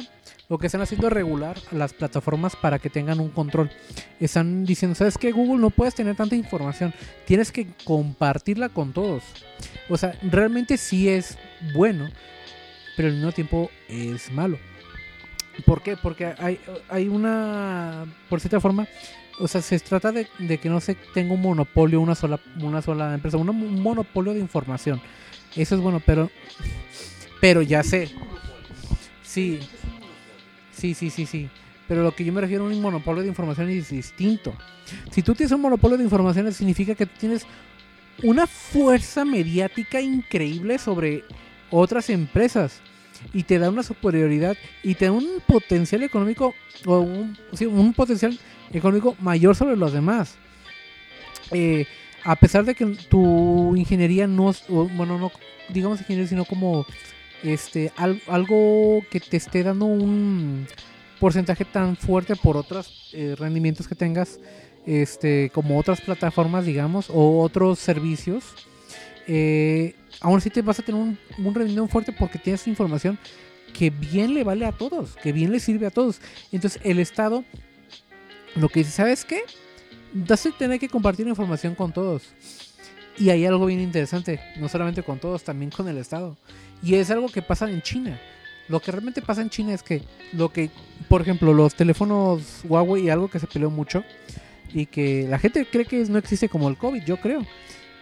Lo que están haciendo es regular a las plataformas para que tengan un control. Están diciendo, ¿sabes qué? Google no puedes tener tanta información. Tienes que compartirla con todos. O sea, realmente sí es bueno, pero al mismo tiempo es malo. ¿Por qué? Porque hay, hay una, por cierta forma, o sea, se trata de, que no se tenga un monopolio, una sola, una sola empresa, un monopolio de información. Eso es bueno, pero, pero ya sé. Sí, sí, sí, sí, sí. Pero lo que yo me refiero a un monopolio de información es distinto. Si tú tienes un monopolio de información, significa que tienes una fuerza mediática increíble sobre otras empresas y te da una superioridad y te da un potencial económico o un, potencial económico mayor sobre los demás. Eh, a pesar de que tu ingeniería no, o, bueno, no digamos ingeniería, sino como este al- algo que te esté dando un porcentaje tan fuerte por otros eh, rendimientos que tengas, este, como otras plataformas, digamos, o otros servicios. Eh, aún así te vas a tener un, un rendimiento fuerte porque tienes información que bien le vale a todos, que bien le sirve a todos. Entonces el Estado lo que dice, ¿sabes qué? Vas a tener que compartir información con todos. Y hay algo bien interesante, no solamente con todos, también con el Estado. Y es algo que pasa en China. Lo que realmente pasa en China es que lo que, por ejemplo, los teléfonos Huawei algo que se peleó mucho y que la gente cree que no existe como el COVID, yo creo.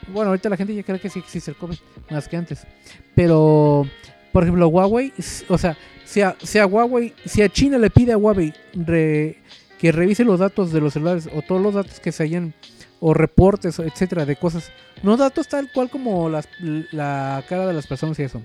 Bueno, ahorita la gente ya cree que sí existe el COVID, más que antes. Pero, por ejemplo, Huawei, o sea, si a, Huawei, si a China le pide a Huawei re- que revise los datos de los celulares o todos los datos que se hayan o reportes, etcétera, de cosas, no datos tal cual como las, la cara de las personas y eso.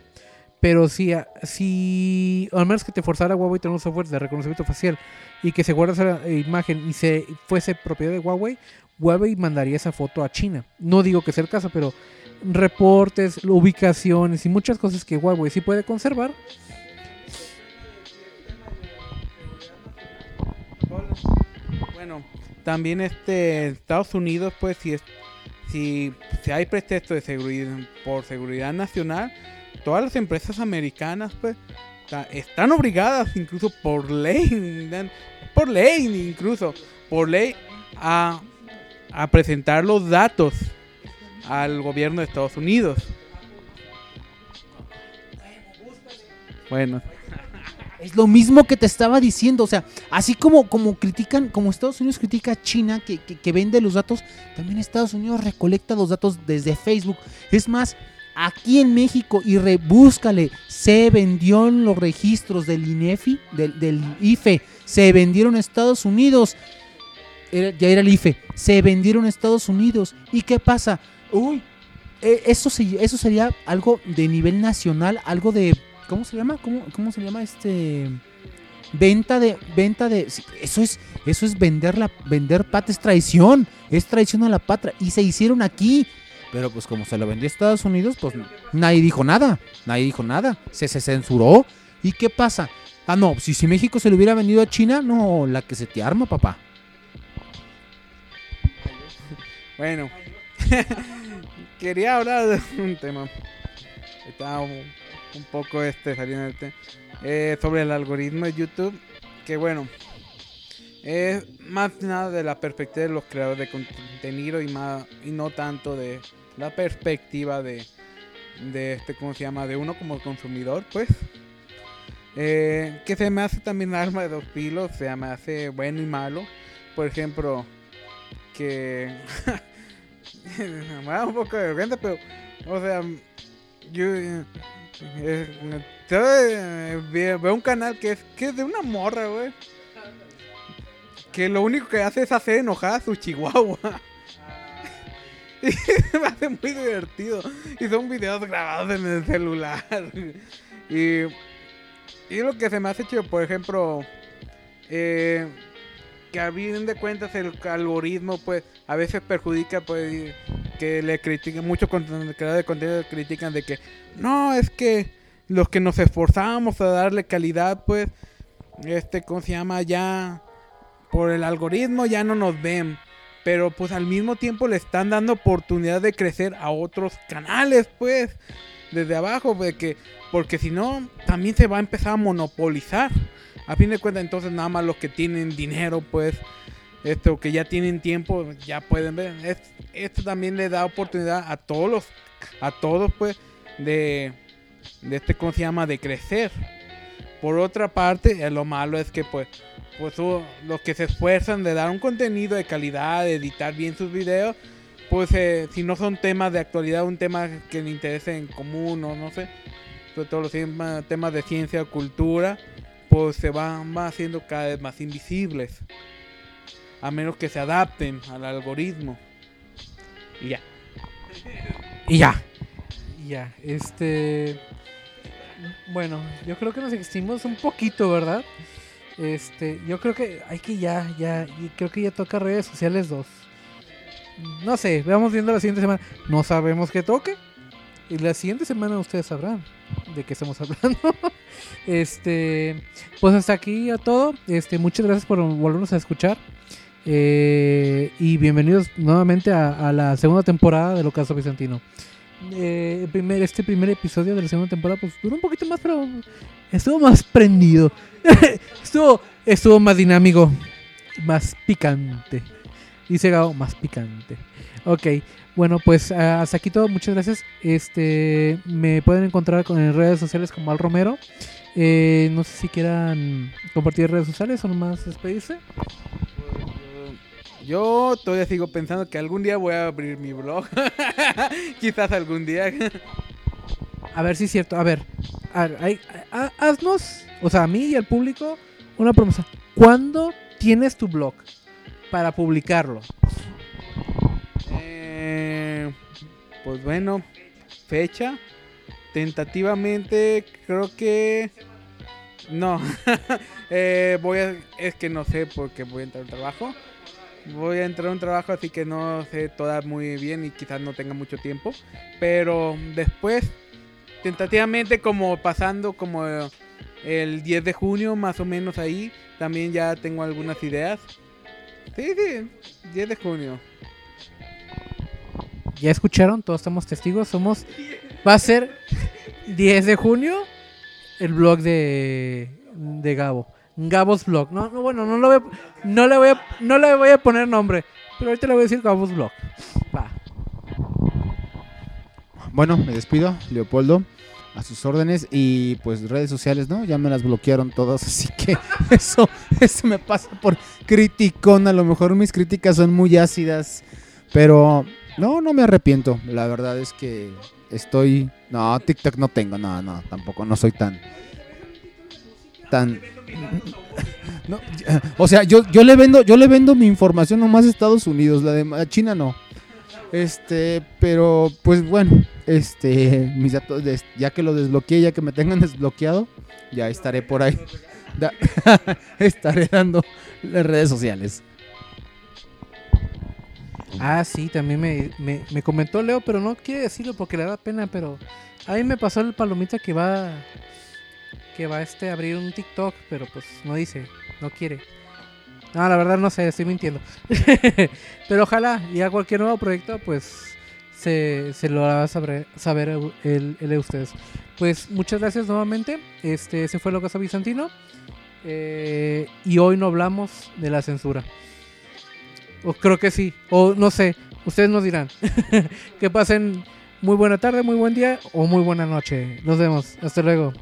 Pero si, a- si al menos que te forzara Huawei tener un software de reconocimiento facial y que se guarda esa imagen y se fuese propiedad de Huawei, Huawei mandaría esa foto a China. No digo que sea el caso, pero reportes, ubicaciones y muchas cosas que Huawei sí puede conservar. Bueno, también este Estados Unidos, pues si es, si, si hay pretexto de seguridad por seguridad nacional, todas las empresas americanas, pues están obligadas, incluso por ley, por ley incluso, por ley a, a presentar los datos al gobierno de Estados Unidos. Bueno, Es lo mismo que te estaba diciendo, o sea, así como, como critican, como Estados Unidos critica a China que, que- vende los datos, también Estados Unidos recolecta los datos desde Facebook. Es más, aquí en México, y rebúscale, se vendió en los registros del INEFI, del, IFE, se vendieron a Estados Unidos. Ya era el IFE, se vendieron a Estados Unidos. ¿Y qué pasa? Uy, eh, eso, eso sería algo de nivel nacional, algo de ¿cómo se llama? ¿Cómo, cómo se llama este venta de venta de eso es eso es vender la vender patria es traición, es traición a la patria y se hicieron aquí. Pero pues como se lo vendió a Estados Unidos, pues nadie dijo nada, nadie dijo nada, se, se censuró. ¿Y qué pasa? Ah, no, si, si México se lo hubiera vendido a China, no, la que se te arma, papá. Bueno, quería hablar de un tema. Estaba un, poco este saliendo del. Eh, sobre el algoritmo de YouTube. Que bueno, es más nada de la perspectiva de los creadores de contenido y, más, y no tanto de la perspectiva de, de este, ¿cómo se llama? De uno como consumidor, pues. Eh, que se me hace también arma de dos filos, se me hace bueno y malo. Por ejemplo, que me da un poco de vergüenza, pero, o sea, yo ve- veo un canal que es, que es de una morra, güey. Que lo único que hace es hacer enojar a su chihuahua. Y me hace muy divertido. Y son videos grabados en el celular. Y, y lo que se me hace chido, por ejemplo, eh, que a bien de cuentas el algoritmo pues a veces perjudica pues que le critican muchos creadores de contenido critican de que no es que los que nos esforzamos a darle calidad pues este cómo se llama ya por el algoritmo ya no nos ven pero pues al mismo tiempo le están dando oportunidad de crecer a otros canales pues desde abajo pues, que porque si no también se va a empezar a monopolizar a fin de cuentas, entonces nada más los que tienen dinero, pues, esto que ya tienen tiempo, ya pueden ver. Es- esto también le da oportunidad a todos los, a todos, pues, de, de este, ¿cómo se llama? De crecer. Por otra parte, eh, lo malo es que pues, pues los que se esfuerzan de dar un contenido de calidad, de editar bien sus videos, pues eh, si no son temas de actualidad, un tema que le interese en común o no sé, sobre todo los temas, temas de ciencia cultura, pues se van, van haciendo cada vez más invisibles. A menos que se adapten al algoritmo. Y ya. Y ya. Y ya. Este. Bueno, yo creo que nos extimos un poquito, ¿verdad? Este, yo creo que hay que ya, ya, y creo que ya toca redes sociales 2. No sé, vamos viendo la siguiente semana. No sabemos qué toque. Y la siguiente semana ustedes sabrán de qué estamos hablando. este, pues hasta aquí a todo. Este, muchas gracias por volvernos a escuchar. Eh, y bienvenidos nuevamente a, la segunda temporada de Ocaso Bizantino. Eh, primer, este primer episodio de la segunda temporada pues duró un poquito más, pero estuvo más prendido. estuvo, estuvo más dinámico, más picante. Dice Gao, más picante. Ok, bueno, pues ah, hasta aquí todo. Muchas gracias. Este, me pueden encontrar con, en redes sociales como Al Romero. Eh, no sé si quieran compartir redes sociales o nomás despedirse. Yo todavía sigo pensando que algún día voy a abrir mi blog. Quizás algún día. A ver si es cierto. A ver, a ver, hay- ha- haznos, o sea, a mí y al público, una promesa. ¿Cuándo tienes tu blog para publicarlo? Eh, pues bueno, fecha. Tentativamente creo que... No. Eh, voy a... Es que no sé porque voy a entrar a un trabajo. Voy a entrar a un trabajo así que no sé toda muy bien y quizás no tenga mucho tiempo. Pero después, tentativamente como pasando como el 10 de junio más o menos ahí, también ya tengo algunas ideas. Sí, sí, 10 de junio. Ya escucharon, todos estamos testigos. Somos. Va a ser 10 de junio el blog de, de Gabo. Gabos Blog. No, no, bueno, no, lo voy a- no, le voy a, no le voy a poner nombre. Pero ahorita le voy a decir Gabos Blog. Va. Bueno, me despido, Leopoldo, a sus órdenes y pues redes sociales, ¿no? Ya me las bloquearon todas, así que eso, eso me pasa por criticón. A lo mejor mis críticas son muy ácidas, pero no, no me arrepiento. La verdad es que estoy, no, TikTok no tengo, no, no, tampoco, no soy tan, tan. No, o sea, yo, yo le vendo, yo le vendo mi información nomás a Estados Unidos, la de China no. Este, pero pues bueno, este, mis datos, ya que lo desbloqueé, ya que me tengan desbloqueado, ya estaré por ahí. Estaré dando las redes sociales. Ah, sí, también me, me, me comentó Leo, pero no quiere decirlo porque le da pena, pero a mí me pasó el palomita que va que va este a abrir un TikTok, pero pues no dice, no quiere. No, la verdad no sé, estoy mintiendo. pero ojalá ya cualquier nuevo proyecto pues se, se lo hará saber, saber el, el, de ustedes. Pues muchas gracias nuevamente. Este, ese fue Casa Bizantino. Eh, y hoy no hablamos de la censura. O creo que sí. O no sé. Ustedes nos dirán. que pasen muy buena tarde, muy buen día o muy buena noche. Nos vemos. Hasta luego.